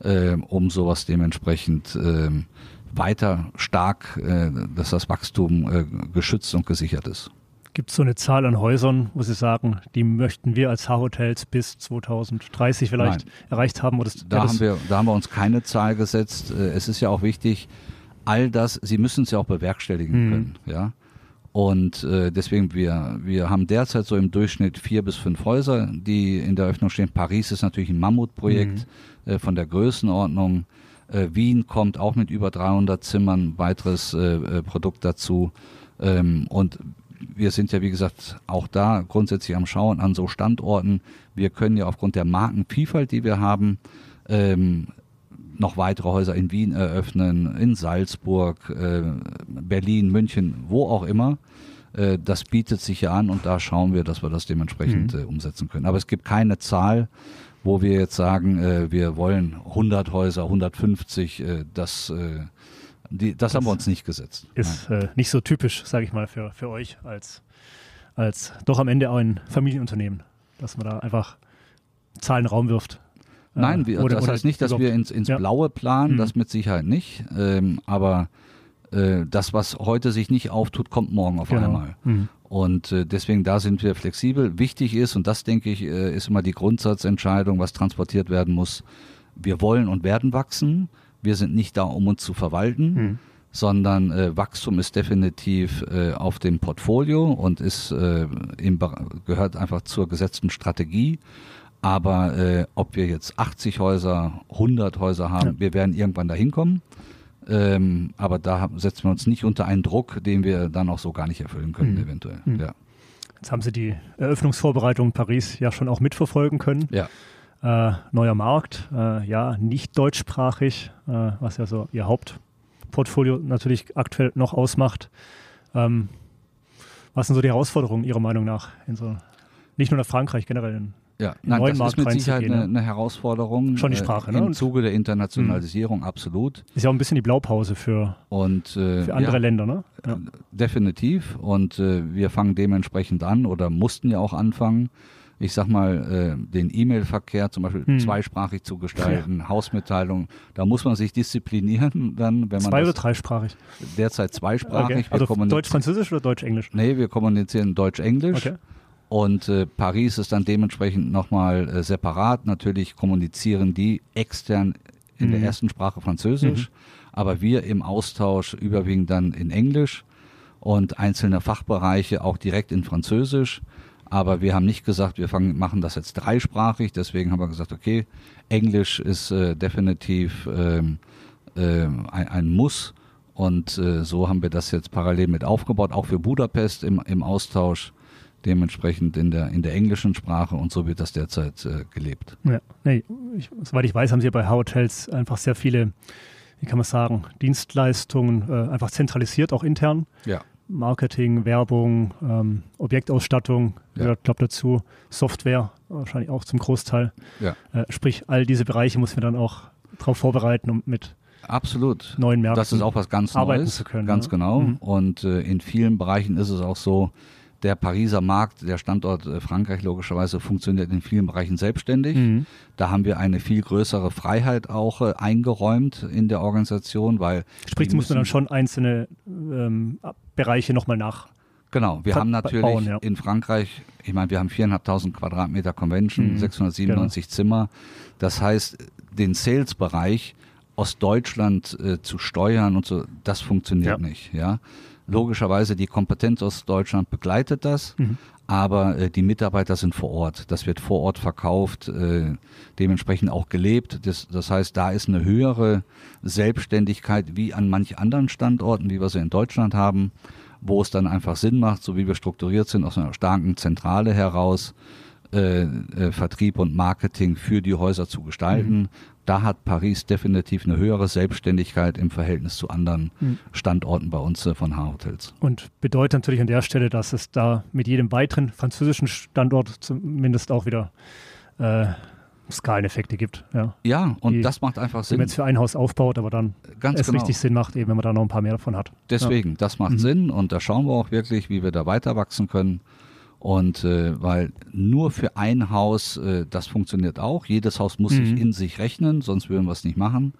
äh, um sowas dementsprechend äh, weiter stark, äh, dass das Wachstum äh, geschützt und gesichert ist. Gibt es so eine Zahl an Häusern, wo Sie sagen, die möchten wir als H-Hotels bis 2030 vielleicht erreicht haben? Oder Da, ja, haben wir, da haben wir uns keine Zahl gesetzt. Äh, Es ist ja auch wichtig, all das, Sie müssen es ja auch bewerkstelligen Mhm. können. Ja? Und äh, deswegen, wir, wir haben derzeit so im Durchschnitt vier bis fünf Häuser, die in der Öffnung stehen. Paris ist natürlich ein Mammutprojekt äh, von der Größenordnung. Äh, Wien kommt auch mit über 300 Zimmern, weiteres äh, äh, Produkt dazu. Ähm, und wir sind ja, wie gesagt, auch da grundsätzlich am Schauen an so Standorten. Wir können ja aufgrund der Markenvielfalt, die wir haben, ähm, noch weitere Häuser in Wien eröffnen, in Salzburg, äh, Berlin, München, wo auch immer. Äh, das bietet sich ja an und da schauen wir, dass wir das dementsprechend Mhm. äh, umsetzen können. Aber es gibt keine Zahl, wo wir jetzt sagen, wir wollen 100 Häuser, 150, äh, das, die, das, haben wir uns nicht gesetzt. Ist äh, nicht so typisch, sage ich mal, für, für euch als, als doch am Ende auch ein Familienunternehmen, dass man da einfach Zahlen Raum wirft. Äh, Nein, wir, oder- das heißt nicht, dass überhaupt- wir ins, ins Ja. Blaue planen, Mhm. das mit Sicherheit nicht. Ähm, aber äh, das, was heute sich nicht auftut, kommt morgen auf Genau. einmal. Mhm. Und äh, deswegen da sind wir flexibel. Wichtig ist, und das denke ich, äh, ist immer die Grundsatzentscheidung, was transportiert werden muss. Wir wollen und werden wachsen. Wir sind nicht da, um uns zu verwalten, Mhm. sondern äh, Wachstum ist definitiv äh, auf dem Portfolio und ist äh, im, gehört einfach zur gesetzten Strategie. Aber äh, ob wir jetzt 80 Häuser, 100 Häuser haben, Ja. wir werden irgendwann dahin kommen. Ähm, aber da setzen wir uns nicht unter einen Druck, den wir dann auch so gar nicht erfüllen können, Mhm. eventuell. Mhm. Ja. Jetzt haben Sie die Eröffnungsvorbereitung in Paris ja schon auch mitverfolgen können. ja. Äh, neuer Markt, äh, ja, nicht deutschsprachig, äh, was ja so Ihr Hauptportfolio natürlich aktuell noch ausmacht. Ähm, was sind so die Herausforderungen Ihrer Meinung nach in so nicht nur nach Frankreich, generell in Ja, in nein, neuen das ist Markt mit Sicherheit eine, ne? eine Herausforderung. Schon die äh, Sprache, ne? Im Und- Zuge der Internationalisierung absolut. ist ja auch ein bisschen die Blaupause für, Und äh, für andere ja, Länder, ne? Ja. definitiv. Und äh, wir fangen dementsprechend an oder mussten ja auch anfangen. Ich sag mal, äh, den E-Mail-Verkehr zum Beispiel Hm. zweisprachig zu gestalten, Hausmitteilung, da muss man sich disziplinieren, dann, wenn man Zwei oder dreisprachig? derzeit zweisprachig. Okay. Also Deutsch-Französisch oder Deutsch-Englisch? Nee, wir kommunizieren Deutsch-Englisch. Okay. Und äh, Paris ist dann dementsprechend nochmal äh, separat. Natürlich kommunizieren die extern in der Mhm. ersten Sprache Französisch, aber wir im Austausch überwiegend dann in Englisch und einzelne Fachbereiche auch direkt in Französisch. Aber wir haben nicht gesagt, wir fangen, machen das jetzt dreisprachig. Deswegen haben wir gesagt, okay, Englisch ist äh, definitiv ähm, ähm, ein, ein Muss. Und äh, so haben wir das jetzt parallel mit aufgebaut, auch für Budapest im, im Austausch, dementsprechend in der, in der englischen Sprache. Und so wird das derzeit äh, gelebt. Ja, nee, ich, soweit ich weiß, haben Sie bei Hotels einfach sehr viele, wie kann man sagen, Dienstleistungen äh, einfach zentralisiert, auch intern. Ja. Marketing, Werbung, ähm, Objektausstattung Ja. gehört, glaube dazu, Software wahrscheinlich auch zum Großteil. Ja. Äh, sprich, all diese Bereiche muss man dann auch darauf vorbereiten, um mit Absolut. neuen Märkten Das ist auch was ganz arbeiten Neues. zu können, Ganz ja. genau. Mhm. Und äh, in vielen Bereichen ist es auch so, der Pariser Markt, der Standort äh, Frankreich logischerweise funktioniert in vielen Bereichen selbstständig. Mhm. Da haben wir eine viel größere Freiheit auch äh, eingeräumt in der Organisation, weil Sprich, muss man dann schon einzelne ähm, Bereiche nochmal nach. Genau, wir haben natürlich bauen, ja. in Frankreich, ich meine, wir haben 4.500 Quadratmeter Convention, Mhm, 697 Zimmer. Das heißt, den Sales-Bereich aus Deutschland äh, zu steuern und so, das funktioniert Ja. nicht. Ja, logischerweise die Kompetenz aus Deutschland begleitet das. Mhm. Aber äh, die Mitarbeiter sind vor Ort. Das wird vor Ort verkauft, äh, dementsprechend auch gelebt. Das, das heißt, da ist eine höhere Selbstständigkeit wie an manch anderen Standorten, wie wir sie in Deutschland haben, wo es dann einfach Sinn macht, so wie wir strukturiert sind, aus einer starken Zentrale heraus, äh, äh, Vertrieb und Marketing für die Häuser zu gestalten. Mhm. Da hat Paris definitiv eine höhere Selbstständigkeit im Verhältnis zu anderen Mhm. Standorten bei uns äh, von H-Hotels. Und bedeutet natürlich an der Stelle, dass es da mit jedem weiteren französischen Standort zumindest auch wieder äh, Skaleneffekte gibt. Ja. Ja, und Die- das macht einfach Wenn Sinn. man jetzt für ein Haus aufbaut, aber dann Ganz es genau. richtig Sinn macht, eben wenn man da noch ein paar mehr davon hat. Deswegen, das macht Mhm. Sinn und da schauen wir auch wirklich, wie wir da weiter wachsen können. Und äh, weil nur für ein Haus, äh, das funktioniert auch. Jedes Haus muss Mhm. sich in sich rechnen, sonst würden wir es nicht machen.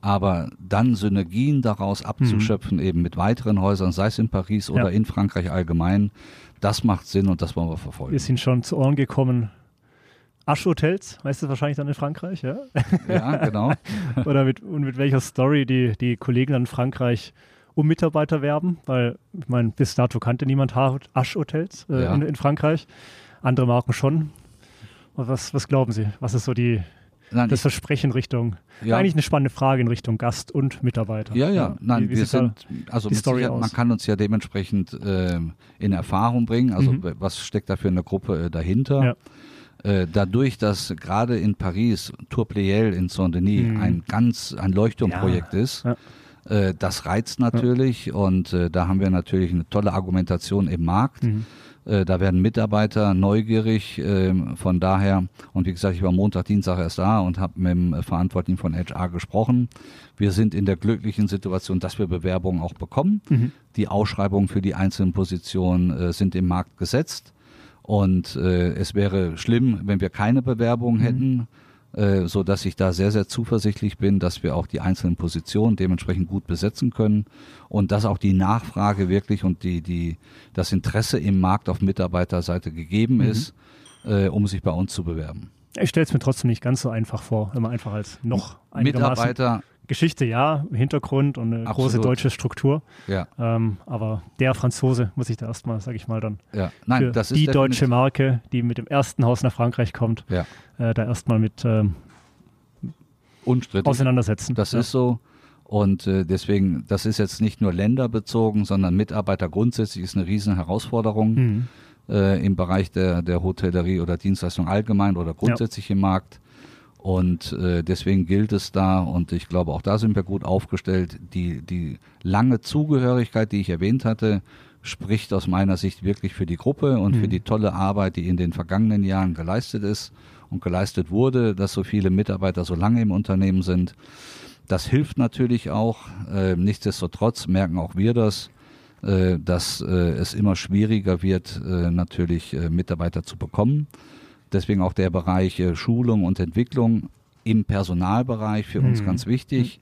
Aber dann Synergien daraus abzuschöpfen, eben mit weiteren Häusern, sei es in Paris oder Mhm. Ja. in Frankreich allgemein, das macht Sinn und das wollen wir verfolgen. Wir sind schon zu Ohren gekommen. Asch-Hotels, weißt du wahrscheinlich dann in Frankreich, ja? Ja, genau. Oder mit, und mit welcher Story die, die Kollegen dann in Frankreich um Mitarbeiter werben, weil ich meine, bis dato kannte niemand Asch-Hotels äh, Ja. in, in Frankreich. Andere Marken schon. Was, was glauben Sie? Was ist so die, nein, das Versprechen Richtung, ja. eigentlich eine spannende Frage in Richtung Gast und Mitarbeiter. Ja, ja, ja. nein, wie, wie wir sind, also Sicherheit, man kann uns ja dementsprechend äh, in Erfahrung bringen, also mhm. was steckt da für eine Gruppe äh, dahinter. Ja. Äh, dadurch, dass gerade in Paris Tour Pleyel in Saint-Denis mhm. ein ganz ein Leuchtturmprojekt ist, äh, das reizt natürlich und äh, da haben wir natürlich eine tolle Argumentation im Markt. Mhm. Äh, da werden Mitarbeiter neugierig. Äh, von daher, und wie gesagt, ich war Montag, Dienstag erst da und habe mit dem Verantwortlichen von HR gesprochen. Wir sind in der glücklichen Situation, dass wir Bewerbungen auch bekommen. Mhm. Die Ausschreibungen für die einzelnen Positionen äh, sind im Markt gesetzt. Und äh, es wäre schlimm, wenn wir keine Bewerbungen mhm. hätten äh, so dass ich da sehr, sehr zuversichtlich bin, dass wir auch die einzelnen Positionen dementsprechend gut besetzen können und dass auch die Nachfrage wirklich und die, die, das Interesse im Markt auf Mitarbeiterseite gegeben mhm. ist, äh, um sich bei uns zu bewerben. Ich stelle es mir trotzdem nicht ganz so einfach vor, immer einfach als noch Mitarbeiter Geschichte ja, Hintergrund und eine Absolut. große deutsche Struktur. Ja. Ähm, aber der Franzose muss ich da erstmal, sage ich mal, dann ja. Nein, für das ist die deutsche Marke, die mit dem ersten Haus nach Frankreich kommt, ja. äh, da erstmal mit ähm, auseinandersetzen. Das ja. ist so. Und äh, deswegen, das ist jetzt nicht nur länderbezogen, sondern Mitarbeiter grundsätzlich ist eine riesen Herausforderung mhm. äh, im Bereich der, der Hotellerie oder Dienstleistung allgemein oder grundsätzlich ja. im Markt. Und äh, deswegen gilt es da, und ich glaube, auch da sind wir gut aufgestellt, die, die lange Zugehörigkeit, die ich erwähnt hatte, spricht aus meiner Sicht wirklich für die Gruppe und mhm. für die tolle Arbeit, die in den vergangenen Jahren geleistet ist und geleistet wurde, dass so viele Mitarbeiter so lange im Unternehmen sind. Das hilft natürlich auch. Äh, nichtsdestotrotz merken auch wir das, äh, dass äh, es immer schwieriger wird, äh, natürlich äh, Mitarbeiter zu bekommen. Deswegen auch der Bereich äh, Schulung und Entwicklung im Personalbereich für uns mhm. ganz wichtig.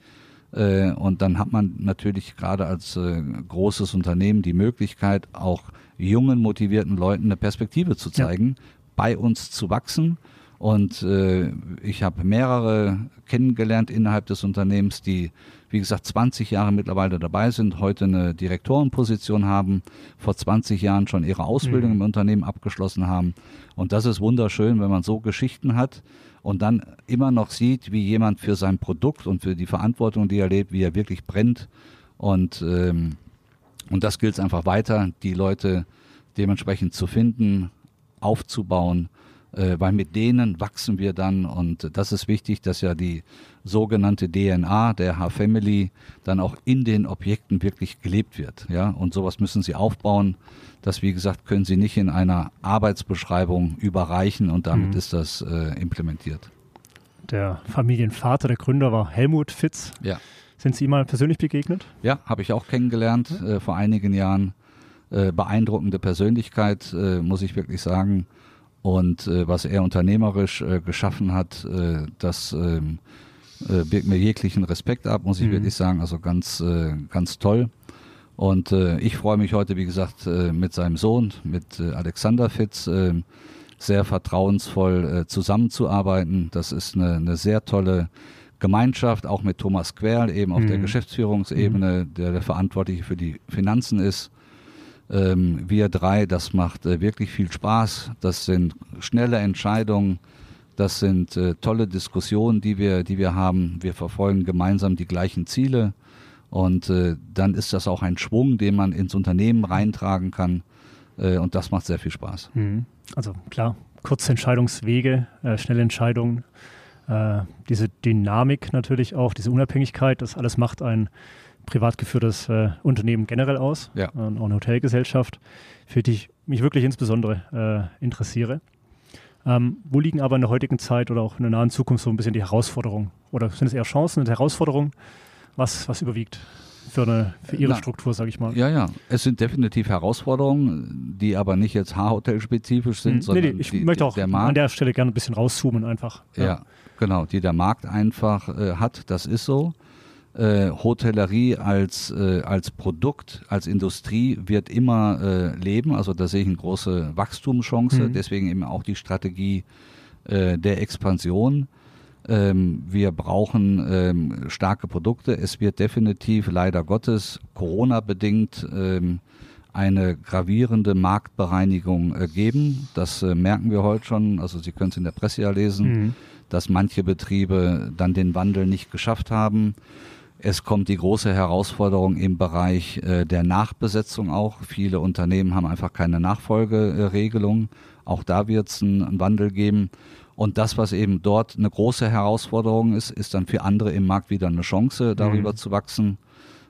Äh, und dann hat man natürlich gerade als äh, großes Unternehmen die Möglichkeit, auch jungen, motivierten Leuten eine Perspektive zu zeigen, ja. bei uns zu wachsen. Und äh, ich habe mehrere kennengelernt innerhalb des Unternehmens, die wie gesagt, 20 Jahre mittlerweile dabei sind, heute eine Direktorenposition haben, vor 20 Jahren schon ihre Ausbildung mhm. im Unternehmen abgeschlossen haben. Und das ist wunderschön, wenn man so Geschichten hat und dann immer noch sieht, wie jemand für sein Produkt und für die Verantwortung, die er lebt, wie er wirklich brennt. Und, ähm, und das gilt es einfach weiter, die Leute dementsprechend zu finden, aufzubauen weil mit denen wachsen wir dann und das ist wichtig, dass ja die sogenannte DNA der H-Family dann auch in den Objekten wirklich gelebt wird. Ja, und sowas müssen sie aufbauen. Das, wie gesagt, können sie nicht in einer Arbeitsbeschreibung überreichen und damit mhm. ist das äh, implementiert. Der Familienvater, der Gründer war Helmut Fitz. Ja. Sind Sie ihm mal persönlich begegnet? Ja, habe ich auch kennengelernt äh, vor einigen Jahren. Äh, beeindruckende Persönlichkeit, äh, muss ich wirklich sagen. Und äh, was er unternehmerisch äh, geschaffen hat, äh, das ähm, äh, birgt mir jeglichen Respekt ab, muss ich mhm. wirklich sagen. Also ganz, äh, ganz toll. Und äh, ich freue mich heute, wie gesagt, mit seinem Sohn, mit Alexander Fitz, sehr vertrauensvoll zusammenzuarbeiten. Das ist eine, eine sehr tolle Gemeinschaft, auch mit Thomas Querl, eben auf mhm. der Geschäftsführungsebene, mhm. der der Verantwortliche für die Finanzen ist ähm, wir drei, das macht äh, wirklich viel Spaß. Das sind schnelle Entscheidungen. Das sind äh, tolle Diskussionen, die wir, die wir haben. Wir verfolgen gemeinsam die gleichen Ziele. Und äh, dann ist das auch ein Schwung, den man ins Unternehmen reintragen kann. Äh, und das macht sehr viel Spaß. Mhm. Also klar, kurze Entscheidungswege, äh, schnelle Entscheidungen, äh, diese Dynamik natürlich auch, diese Unabhängigkeit, das alles macht ein privat geführtes äh, Unternehmen generell aus, ja. auch eine Hotelgesellschaft, für die ich mich wirklich insbesondere äh, interessiere. Ähm, wo liegen aber in der heutigen Zeit oder auch in der nahen Zukunft so ein bisschen die Herausforderungen? Oder sind es eher Chancen und Herausforderungen? Was, was überwiegt für, eine, für Ihre Na, Struktur, sage ich mal? Ja, ja. Es sind definitiv Herausforderungen, die aber nicht jetzt Haarhotel-spezifisch sind, hm, sondern nee, nee, ich die, möchte auch der Markt, an der Stelle gerne ein bisschen rauszoomen einfach. Ja, ja genau, die der Markt einfach äh, hat, das ist so äh, Hotellerie als, äh, als Produkt, als Industrie wird immer äh, leben. Also da sehe ich eine große Wachstumschance. Mhm. Deswegen eben auch die Strategie äh, der Expansion. Ähm, wir brauchen ähm, starke Produkte. Es wird definitiv leider Gottes Corona-bedingt ähm, eine gravierende Marktbereinigung äh, geben. Das äh, merken wir heute schon. Also Sie können es in der Presse ja lesen. Mhm dass manche Betriebe dann den Wandel nicht geschafft haben. Es kommt die große Herausforderung im Bereich äh, der Nachbesetzung auch. Viele Unternehmen haben einfach keine Nachfolgeregelung. Auch da wird es einen, Wandel geben. Und das, was eben dort eine große Herausforderung ist, ist dann für andere im Markt wieder eine Chance, darüber mhm. zu wachsen.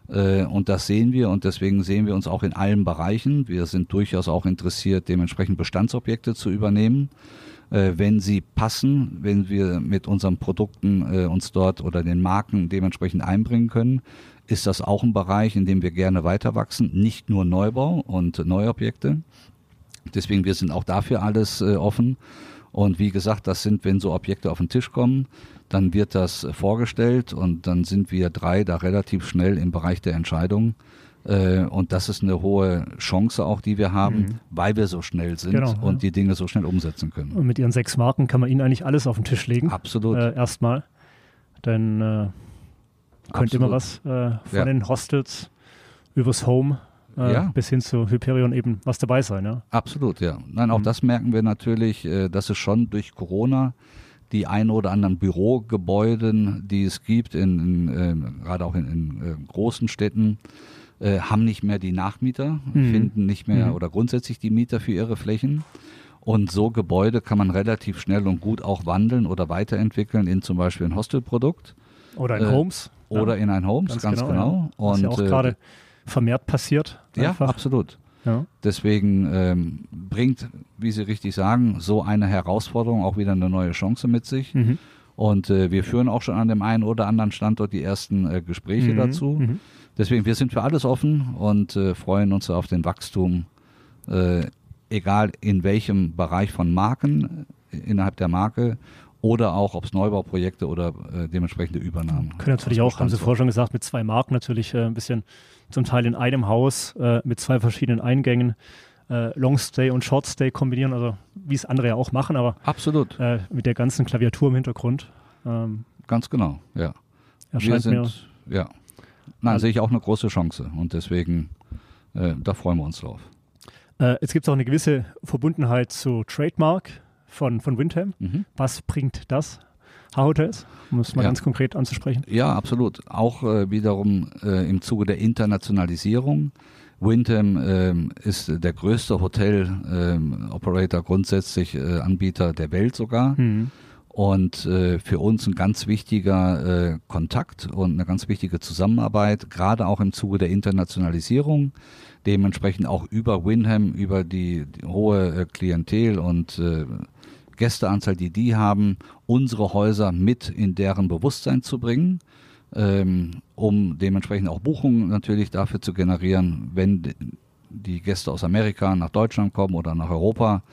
Äh, und das sehen wir und deswegen sehen wir uns auch in allen Bereichen. Wir sind durchaus auch interessiert, dementsprechend Bestandsobjekte zu übernehmen äh, wenn sie passen, wenn wir mit unseren Produkten äh, uns dort oder den Marken dementsprechend einbringen können, ist das auch ein Bereich, in dem wir gerne weiter wachsen. Nicht nur Neubau und Neuobjekte. Deswegen, wir sind auch dafür alles äh, offen. Und wie gesagt, das sind, wenn so Objekte auf den Tisch kommen, dann wird das vorgestellt und dann sind wir drei da relativ schnell im Bereich der Entscheidung äh, und das ist eine hohe Chance auch, die wir haben, mhm. weil wir so schnell sind genau, und ja. die Dinge so schnell umsetzen können. Und mit Ihren sechs Marken kann man Ihnen eigentlich alles auf den Tisch legen. Absolut. Äh, erstmal. Denn äh, könnte immer was äh, von ja. den Hostels übers Home äh, ja. bis hin zu Hyperion eben was dabei sein. Ja? Absolut, ja. Nein, auch mhm. das merken wir natürlich, äh, dass es schon durch Corona die ein oder anderen Bürogebäuden, die es gibt, in, in gerade auch in, in großen Städten, äh, haben nicht mehr die Nachmieter, mhm. finden nicht mehr mhm. oder grundsätzlich die Mieter für ihre Flächen. Und so Gebäude kann man relativ schnell und gut auch wandeln oder weiterentwickeln in zum Beispiel ein Hostelprodukt. Oder in äh, Homes. Oder ja. in ein Homes, ganz, ganz genau. genau. Ja. Und, ja auch äh, gerade vermehrt passiert. Einfach. Ja, absolut. Ja. Deswegen ähm, bringt, wie Sie richtig sagen, so eine Herausforderung auch wieder eine neue Chance mit sich. Mhm. Und äh, wir führen auch schon an dem einen oder anderen Standort die ersten äh, Gespräche mhm. dazu. Mhm. Deswegen, wir sind für alles offen und äh, freuen uns auf den Wachstum, äh, egal in welchem Bereich von Marken, äh, innerhalb der Marke oder auch, ob es Neubauprojekte oder äh, dementsprechende Übernahmen. Können natürlich auch, haben Sie vorher schon gesagt, mit zwei Marken natürlich äh, ein bisschen zum Teil in einem Haus äh, mit zwei verschiedenen Eingängen äh, Long Stay und Short Stay kombinieren, also wie es andere ja auch machen, aber absolut äh, mit der ganzen Klaviatur im Hintergrund. Ähm, Ganz genau, ja. Wir sind, ja. Nein, also, sehe ich auch eine große Chance und deswegen, äh, da freuen wir uns drauf. Äh, jetzt gibt es auch eine gewisse Verbundenheit zu Trademark von, von Windham. Mhm. Was bringt das? H-Hotels, um es mal ja. ganz konkret anzusprechen. Ja, absolut. Auch äh, wiederum äh, im Zuge der Internationalisierung. Windham ähm, ist der größte Hotel-Operator, ähm, grundsätzlich äh, Anbieter der Welt sogar. Mhm und äh, für uns ein ganz wichtiger äh, Kontakt und eine ganz wichtige Zusammenarbeit, gerade auch im Zuge der Internationalisierung, dementsprechend auch über Winham, über die, die hohe äh, Klientel und äh, Gästeanzahl, die die haben, unsere Häuser mit in deren Bewusstsein zu bringen, ähm, um dementsprechend auch Buchungen natürlich dafür zu generieren, wenn die Gäste aus Amerika nach Deutschland kommen oder nach Europa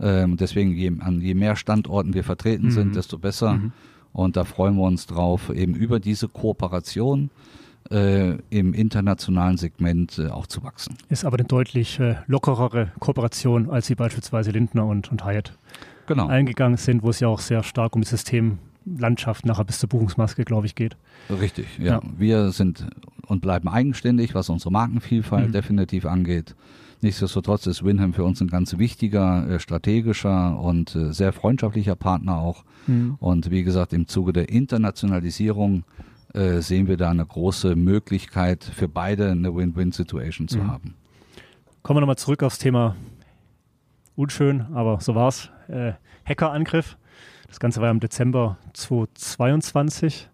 ähm, deswegen, je, an je mehr Standorten wir vertreten mhm. sind, desto besser. Mhm. Und da freuen wir uns drauf, eben über diese Kooperation äh, im internationalen Segment äh, auch zu wachsen. Ist aber eine deutlich äh, lockerere Kooperation, als sie beispielsweise Lindner und, und Hyatt genau. eingegangen sind, wo es ja auch sehr stark um das System Landschaft nachher bis zur Buchungsmaske, glaube ich, geht. Richtig, ja. ja. Wir sind und bleiben eigenständig, was unsere Markenvielfalt mhm. definitiv angeht. Nichtsdestotrotz ist Winham für uns ein ganz wichtiger, äh, strategischer und äh, sehr freundschaftlicher Partner auch. Mhm. Und wie gesagt, im Zuge der Internationalisierung äh, sehen wir da eine große Möglichkeit für beide eine Win-Win-Situation zu mhm. haben. Kommen wir nochmal zurück aufs Thema unschön, aber so war's. Äh, Hackerangriff. Das Ganze war im Dezember 2022,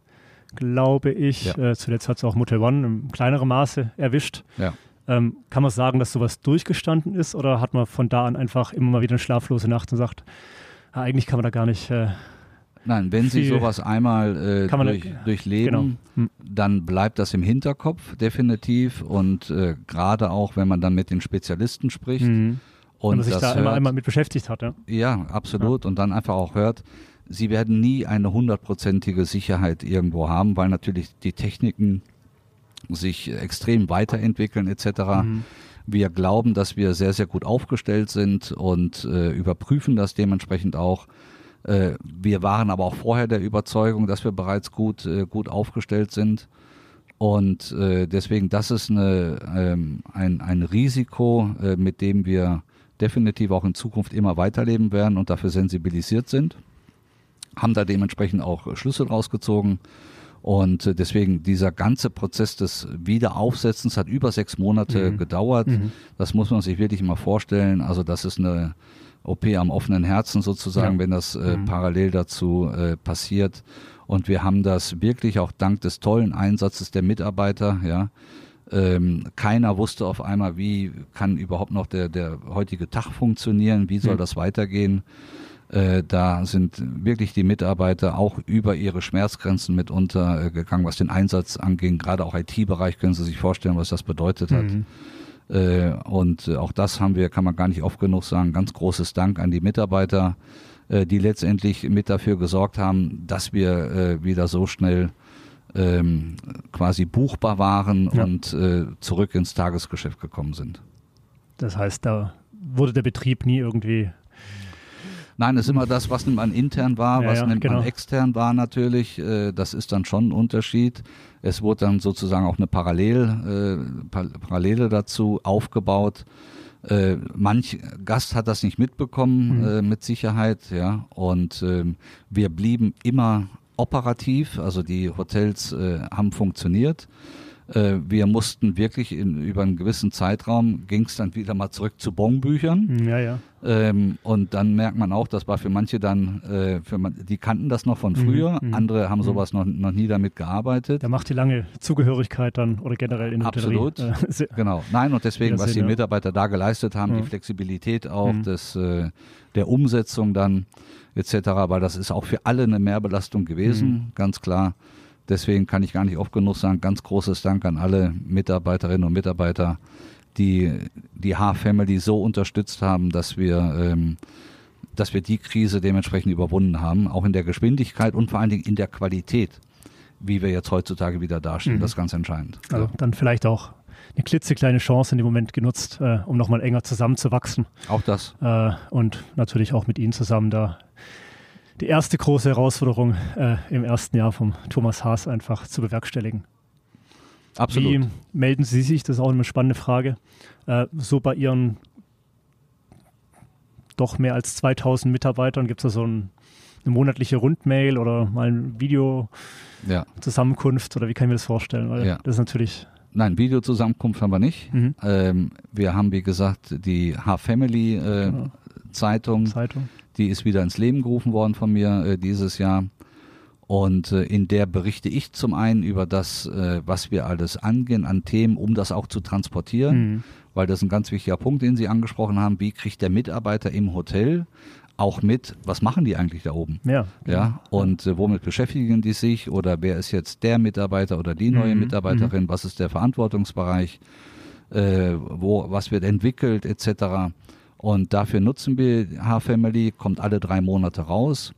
glaube ich. Ja. Äh, zuletzt hat es auch Motel One im kleineren Maße erwischt. Ja. Ähm, kann man sagen, dass sowas durchgestanden ist oder hat man von da an einfach immer mal wieder eine schlaflose Nacht und sagt, ja, eigentlich kann man da gar nicht. Äh, Nein, wenn Sie sowas einmal äh, durch, durchleben, genau. hm. dann bleibt das im Hinterkopf definitiv und äh, gerade auch, wenn man dann mit den Spezialisten spricht. Mhm. Und man sich da hört, immer einmal mit beschäftigt hat. Ja, ja absolut. Ja. Und dann einfach auch hört, Sie werden nie eine hundertprozentige Sicherheit irgendwo haben, weil natürlich die Techniken sich extrem weiterentwickeln etc. Mhm. Wir glauben, dass wir sehr, sehr gut aufgestellt sind und äh, überprüfen das dementsprechend auch. Äh, wir waren aber auch vorher der Überzeugung, dass wir bereits gut, äh, gut aufgestellt sind. Und äh, deswegen, das ist eine, ähm, ein, ein Risiko, äh, mit dem wir definitiv auch in Zukunft immer weiterleben werden und dafür sensibilisiert sind. haben da dementsprechend auch Schlüsse rausgezogen. Und äh, deswegen dieser ganze Prozess des Wiederaufsetzens hat über sechs Monate mhm. gedauert. Mhm. Das muss man sich wirklich mal vorstellen. Also das ist eine OP am offenen Herzen sozusagen, ja. wenn das äh, mhm. parallel dazu äh, passiert. Und wir haben das wirklich auch dank des tollen Einsatzes der Mitarbeiter, ja. Ähm, keiner wusste auf einmal, wie kann überhaupt noch der, der heutige Tag funktionieren, wie soll mhm. das weitergehen. Äh, da sind wirklich die Mitarbeiter auch über ihre Schmerzgrenzen mitunter äh, gegangen, was den Einsatz anging. Gerade auch IT-Bereich können Sie sich vorstellen, was das bedeutet hat. Mhm. Äh, und auch das haben wir, kann man gar nicht oft genug sagen, ganz großes Dank an die Mitarbeiter, die letztendlich mit dafür gesorgt haben, dass wir wieder so schnell ähm, quasi buchbar waren ja. und zurück ins Tagesgeschäft gekommen sind. Das heißt, da wurde der Betrieb nie irgendwie Nein, es ist immer das, was nimmt man intern war, ja, was ja, nimmt genau. man extern war natürlich. Äh, das ist dann schon ein Unterschied. Es wurde dann sozusagen auch eine Parallel, äh, Parallele dazu aufgebaut. Äh, manch Gast hat das nicht mitbekommen, mhm. äh, mit Sicherheit, ja. Und äh, wir blieben immer operativ, also die Hotels haben funktioniert. Äh, wir mussten wirklich in, über einen gewissen Zeitraum, ging es dann wieder mal zurück zu Bonbüchern. Ja, ja. Ähm, und dann merkt man auch, das war für manche dann, äh, für man, die kannten das noch von mhm, früher, mhm, andere haben mhm. sowas noch, noch nie damit gearbeitet. Da macht die lange Zugehörigkeit dann oder generell in der Absolut, äh, genau. Nein, und deswegen, was die ja. Mitarbeiter da geleistet haben, die Flexibilität auch des, äh, der Umsetzung dann etc., weil das ist auch für alle eine Mehrbelastung gewesen, ganz klar. Deswegen kann ich gar nicht oft genug sagen, ganz großes Dank an alle Mitarbeiterinnen und Mitarbeiter, die die H-Family so unterstützt haben, dass wir, ähm, dass wir die Krise dementsprechend überwunden haben, auch in der Geschwindigkeit und vor allen Dingen in der Qualität, wie wir jetzt heutzutage wieder dastehen. Mhm. Das ist ganz entscheidend. Also dann vielleicht auch eine klitzekleine Chance in dem Moment genutzt, äh, um nochmal enger zusammenzuwachsen. Auch das. Äh, und natürlich auch mit Ihnen zusammen da die erste große Herausforderung äh, im ersten Jahr vom Thomas Haas einfach zu bewerkstelligen. Absolut. Wie melden Sie sich? Das ist auch eine spannende Frage. Äh, so bei Ihren doch mehr als 2000 Mitarbeitern gibt es da so ein, eine monatliche Rundmail oder mal ein Video ja. Oder wie kann ich mir das vorstellen? Weil ja. das ist natürlich Nein, Videozusammenkunft haben wir nicht. Mhm. Ähm, wir haben, wie gesagt, die H-Family äh, genau. Zeitung. Zeitung. Die ist wieder ins Leben gerufen worden von mir äh, dieses Jahr. Und äh, in der berichte ich zum einen über das, äh, was wir alles angehen an Themen, um das auch zu transportieren, mhm. weil das ein ganz wichtiger Punkt, den Sie angesprochen haben. Wie kriegt der Mitarbeiter im Hotel auch mit, was machen die eigentlich da oben? Ja. Ja. Und äh, womit beschäftigen die sich? Oder wer ist jetzt der Mitarbeiter oder die neue mhm. Mitarbeiterin? Mhm. Was ist der Verantwortungsbereich? Äh, wo, was wird entwickelt, etc. Und dafür nutzen wir H-Family, kommt alle drei Monate raus.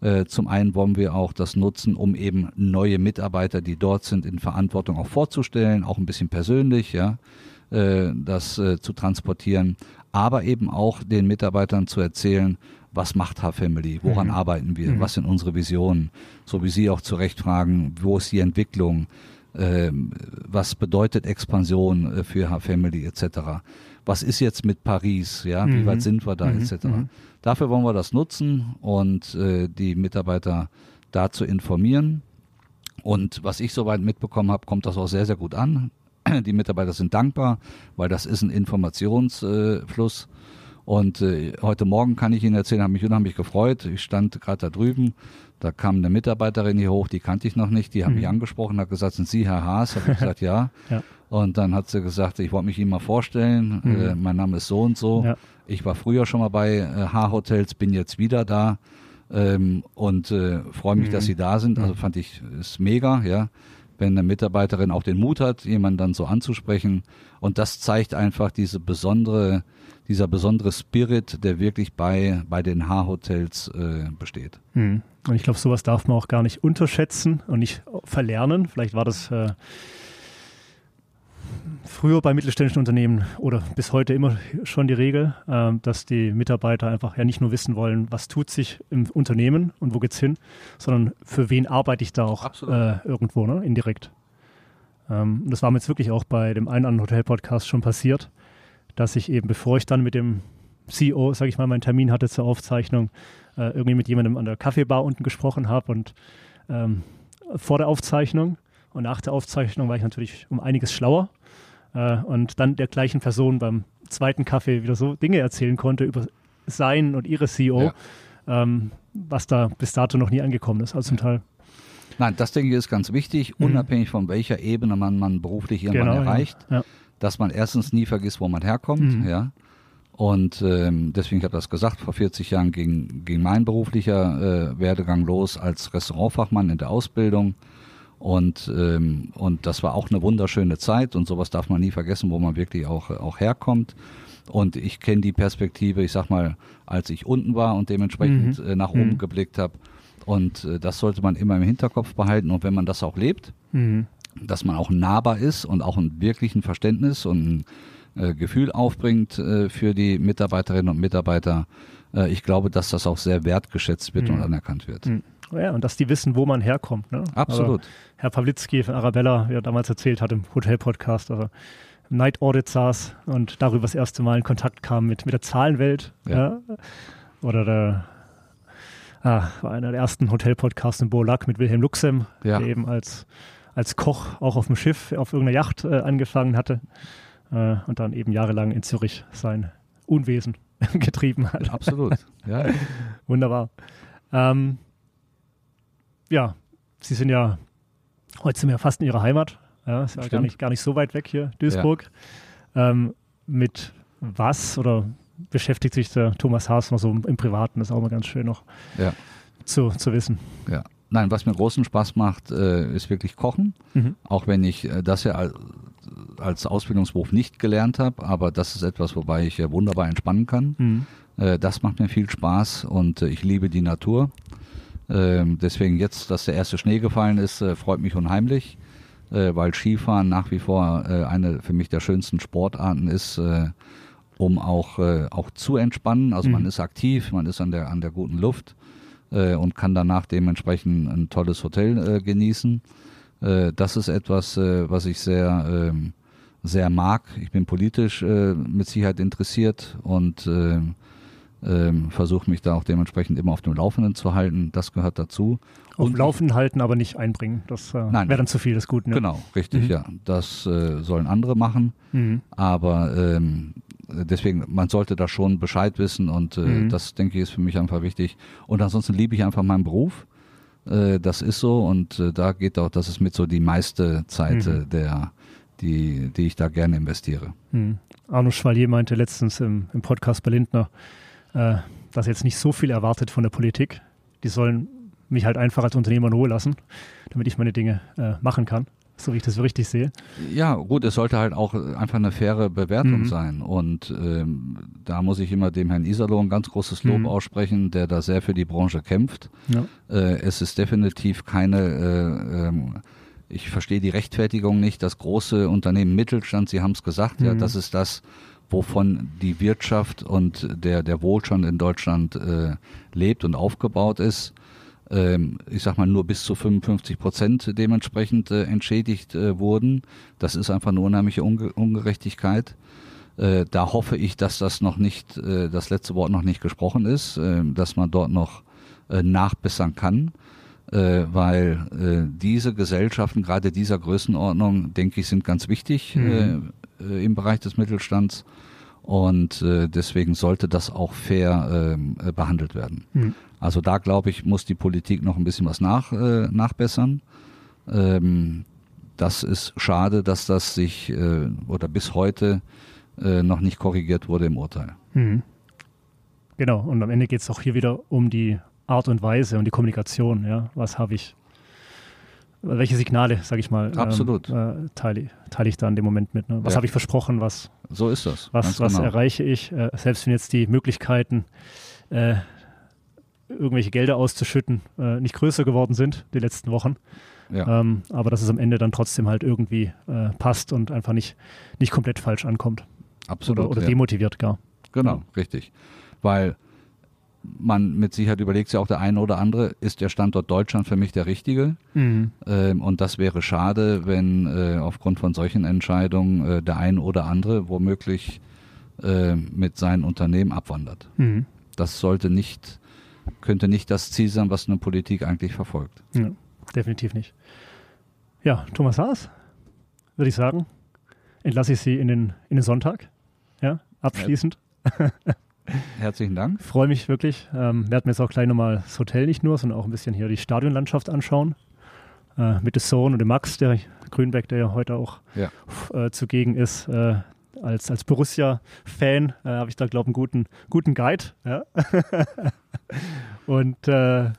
Äh, zum einen wollen wir auch das nutzen, um eben neue Mitarbeiter, die dort sind, in Verantwortung auch vorzustellen, auch ein bisschen persönlich, ja, äh, das äh, zu transportieren, aber eben auch den Mitarbeitern zu erzählen, was macht H-Family, woran mhm. arbeiten wir, mhm. was sind unsere Visionen, so wie Sie auch zu Recht fragen, wo ist die Entwicklung, ähm, was bedeutet Expansion für H-Family etc was ist jetzt mit Paris, ja, mhm. wie weit sind wir da, mhm. etc. Mhm. Dafür wollen wir das nutzen und äh, die Mitarbeiter dazu informieren. Und was ich soweit mitbekommen habe, kommt das auch sehr, sehr gut an. Die Mitarbeiter sind dankbar, weil das ist ein Informationsfluss. Und äh, heute Morgen kann ich Ihnen erzählen, habe mich unheimlich gefreut. Ich stand gerade da drüben, da kam eine Mitarbeiterin hier hoch, die kannte ich noch nicht, die hat mhm. mich angesprochen, hat gesagt, sind Sie Herr Haas? Habe ich gesagt, ja. ja. Und dann hat sie gesagt, ich wollte mich Ihnen mal vorstellen, mhm. äh, mein Name ist so und so. Ja. Ich war früher schon mal bei äh, H-Hotels, bin jetzt wieder da ähm, und äh, freue mich, mhm. dass Sie da sind. Also mhm. fand ich, ist mega, ja wenn eine Mitarbeiterin auch den Mut hat, jemanden dann so anzusprechen. Und das zeigt einfach diese besondere dieser besondere Spirit, der wirklich bei, bei den H-Hotels äh, besteht. Hm. Und ich glaube, sowas darf man auch gar nicht unterschätzen und nicht verlernen. Vielleicht war das äh, früher bei mittelständischen Unternehmen oder bis heute immer schon die Regel, äh, dass die Mitarbeiter einfach ja nicht nur wissen wollen, was tut sich im Unternehmen und wo geht's hin, sondern für wen arbeite ich da auch äh, irgendwo, ne? indirekt. Ähm, das war mir jetzt wirklich auch bei dem einen anderen Hotel-Podcast schon passiert dass ich eben, bevor ich dann mit dem CEO, sage ich mal, meinen Termin hatte zur Aufzeichnung, äh, irgendwie mit jemandem an der Kaffeebar unten gesprochen habe und ähm, vor der Aufzeichnung und nach der Aufzeichnung war ich natürlich um einiges schlauer äh, und dann der gleichen Person beim zweiten Kaffee wieder so Dinge erzählen konnte über sein und ihre CEO, ja. ähm, was da bis dato noch nie angekommen ist, also zum Teil. Nein, das denke ich ist ganz wichtig, mhm. unabhängig von welcher Ebene man, man beruflich irgendwann genau, erreicht, ja. Ja. dass man erstens nie vergisst, wo man herkommt, mhm. ja. Und ähm, deswegen, ich habe das gesagt, vor 40 Jahren ging, ging mein beruflicher äh, Werdegang los als Restaurantfachmann in der Ausbildung. Und, ähm, und das war auch eine wunderschöne Zeit und sowas darf man nie vergessen, wo man wirklich auch, auch herkommt. Und ich kenne die Perspektive, ich sag mal, als ich unten war und dementsprechend mhm. äh, nach oben mhm. geblickt habe. Und äh, das sollte man immer im Hinterkopf behalten. Und wenn man das auch lebt, mhm. dass man auch nahbar ist und auch ein wirklichen Verständnis und ein äh, Gefühl aufbringt äh, für die Mitarbeiterinnen und Mitarbeiter, äh, ich glaube, dass das auch sehr wertgeschätzt wird und mhm. anerkannt wird. Ja, und dass die wissen, wo man herkommt. Ne? Absolut. Aber Herr Pawlitzki von Arabella, wie er damals erzählt hat im Hotel-Podcast, also im Night Audit saß und darüber das erste Mal in Kontakt kam mit, mit der Zahlenwelt. Ja. ja. Oder der ah, war einer der ersten Hotel-Podcasts in Bolac mit Wilhelm Luxem, ja. der eben als, als Koch auch auf dem Schiff, auf irgendeiner Yacht äh, angefangen hatte äh, und dann eben jahrelang in Zürich sein Unwesen getrieben hat. Absolut, ja. Wunderbar. Ähm, ja, Sie sind ja heute sind wir fast in Ihrer Heimat. Ja, ist ja gar nicht, gar nicht so weit weg hier, Duisburg. Ja. Ähm, mit was oder beschäftigt sich der Thomas Haas noch so im Privaten? Das ist auch mal ganz schön noch ja. zu, zu wissen. Ja. Nein, was mir großen Spaß macht, äh, ist wirklich Kochen. Mhm. Auch wenn ich äh, das ja als Ausbildungsberuf nicht gelernt habe, aber das ist etwas, wobei ich ja wunderbar entspannen kann. Mhm. Äh, das macht mir viel Spaß und äh, ich liebe die Natur. Ähm, deswegen jetzt, dass der erste Schnee gefallen ist, äh, freut mich unheimlich, äh, weil Skifahren nach wie vor äh, eine für mich der schönsten Sportarten ist, äh, um auch, äh, auch zu entspannen. Also mhm. man ist aktiv, man ist an der, an der guten Luft äh, und kann danach dementsprechend ein tolles Hotel genießen. das ist etwas, was ich sehr, ähm, sehr mag. Ich bin politisch mit Sicherheit interessiert und ähm, versuche mich da auch dementsprechend immer auf dem Laufenden zu halten. Das gehört dazu. Auf dem Laufenden halten, aber nicht einbringen. Das äh, wäre dann zu viel des Guten. Ne? Genau, richtig, mhm. ja. Das äh, sollen andere machen. Mhm. Aber ähm, deswegen, man sollte da schon Bescheid wissen und äh, mhm. das, denke ich, ist für mich einfach wichtig. Und ansonsten liebe ich einfach meinen Beruf. Äh, das ist so und äh, da geht auch, das ist mit so die meiste Zeit mhm. der, die, die ich da gerne investiere. Mhm. Arno Schwalier meinte letztens im, im Podcast bei Lindner, äh, dass jetzt nicht so viel erwartet von der Politik. Die sollen mich halt einfach als Unternehmer in Ruhe lassen, damit ich meine Dinge äh, machen kann, so wie ich das so richtig sehe. Ja, gut, es sollte halt auch einfach eine faire Bewertung mhm. sein. Und ähm, da muss ich immer dem Herrn Iserloh ein ganz großes Lob mhm. aussprechen, der da sehr für die Branche kämpft. Ja. Äh, es ist definitiv keine äh, ähm, ich verstehe die Rechtfertigung nicht. Das große Unternehmen Mittelstand, Sie haben es gesagt, mhm. ja, das ist das, wovon die Wirtschaft und der, der Wohlstand in Deutschland äh, lebt und aufgebaut ist. Ähm, ich sag mal, nur bis zu 55 Prozent dementsprechend äh, entschädigt äh, wurden. Das ist einfach eine unheimliche Unge Ungerechtigkeit. Äh, da hoffe ich, dass das noch nicht, äh, das letzte Wort noch nicht gesprochen ist, äh, dass man dort noch äh, nachbessern kann. weil diese Gesellschaften, gerade dieser Größenordnung, denke ich, sind ganz wichtig mhm äh, im Bereich des Mittelstands. Und äh, deswegen sollte das auch fair ähm, äh, behandelt werden. Mhm. Also da glaube ich, muss die Politik noch ein bisschen was nach, äh, nachbessern. Ähm, das ist schade, dass das sich äh, oder bis heute äh, noch nicht korrigiert wurde im Urteil. Mhm. Genau, und am Ende geht es auch hier wieder um die Art und Weise und die Kommunikation. Ja? Was habe ich welche Signale, sage ich mal, Absolut. Ähm, äh, teile, teile ich da in dem Moment mit. Ne? Was ja. habe ich versprochen? Was, so ist das. Was, was genau. erreiche ich? Äh, selbst wenn jetzt die Möglichkeiten, äh, irgendwelche Gelder auszuschütten, äh, nicht größer geworden sind die letzten Wochen. Ja. Ähm, aber dass es am Ende dann trotzdem halt irgendwie äh, passt und einfach nicht, nicht komplett falsch ankommt. Absolut. Oder, oder ja. demotiviert gar. Genau, richtig. Weil man mit Sicherheit überlegt sich auch der eine oder andere, ist der Standort Deutschland für mich der richtige? Mhm. Ähm, und das wäre schade, wenn äh, aufgrund von solchen Entscheidungen äh, der eine oder andere womöglich äh, mit seinen Unternehmen abwandert. Mhm. Das sollte nicht, könnte nicht das Ziel sein, was eine Politik eigentlich verfolgt. Ja, definitiv nicht. Ja, Thomas Haas, würde ich sagen, entlasse ich Sie in den, in den Sonntag. Ja, abschließend. Herzlichen Dank. Freue mich wirklich. Ähm, werden mir jetzt auch gleich nochmal das Hotel nicht nur, sondern auch ein bisschen hier die Stadionlandschaft anschauen. Äh, mit dem Sohn und dem Max, der Grünbeck, der ja heute auch Ja. äh, zugegen ist. Äh, als, als Borussia-Fan äh, habe ich da, glaube ich, einen guten, guten Guide. Ja? und äh,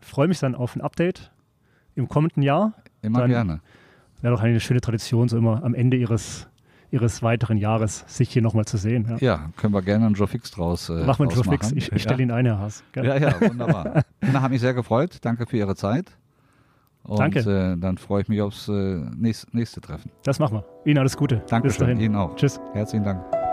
freue mich dann auf ein Update im kommenden Jahr. Immer Dann- gerne. Wäre doch eine schöne Tradition, so immer am Ende ihres, ihres weiteren Jahres sich hier nochmal zu sehen. Ja. Ja, können wir gerne einen Joe Fix draus äh, Machen wir einen Joe Fix. Ich, ich stelle ja. ihn ein, Herr Haas. gell? Ja, ja, wunderbar. Na, hat mich sehr gefreut. Danke für Ihre Zeit. Und Danke. Äh, dann freue ich mich aufs äh, nächste, nächste Treffen. Das machen wir. Ihnen alles Gute. Bis Dankeschön. dahin. Ihnen auch. Tschüss. Herzlichen Dank.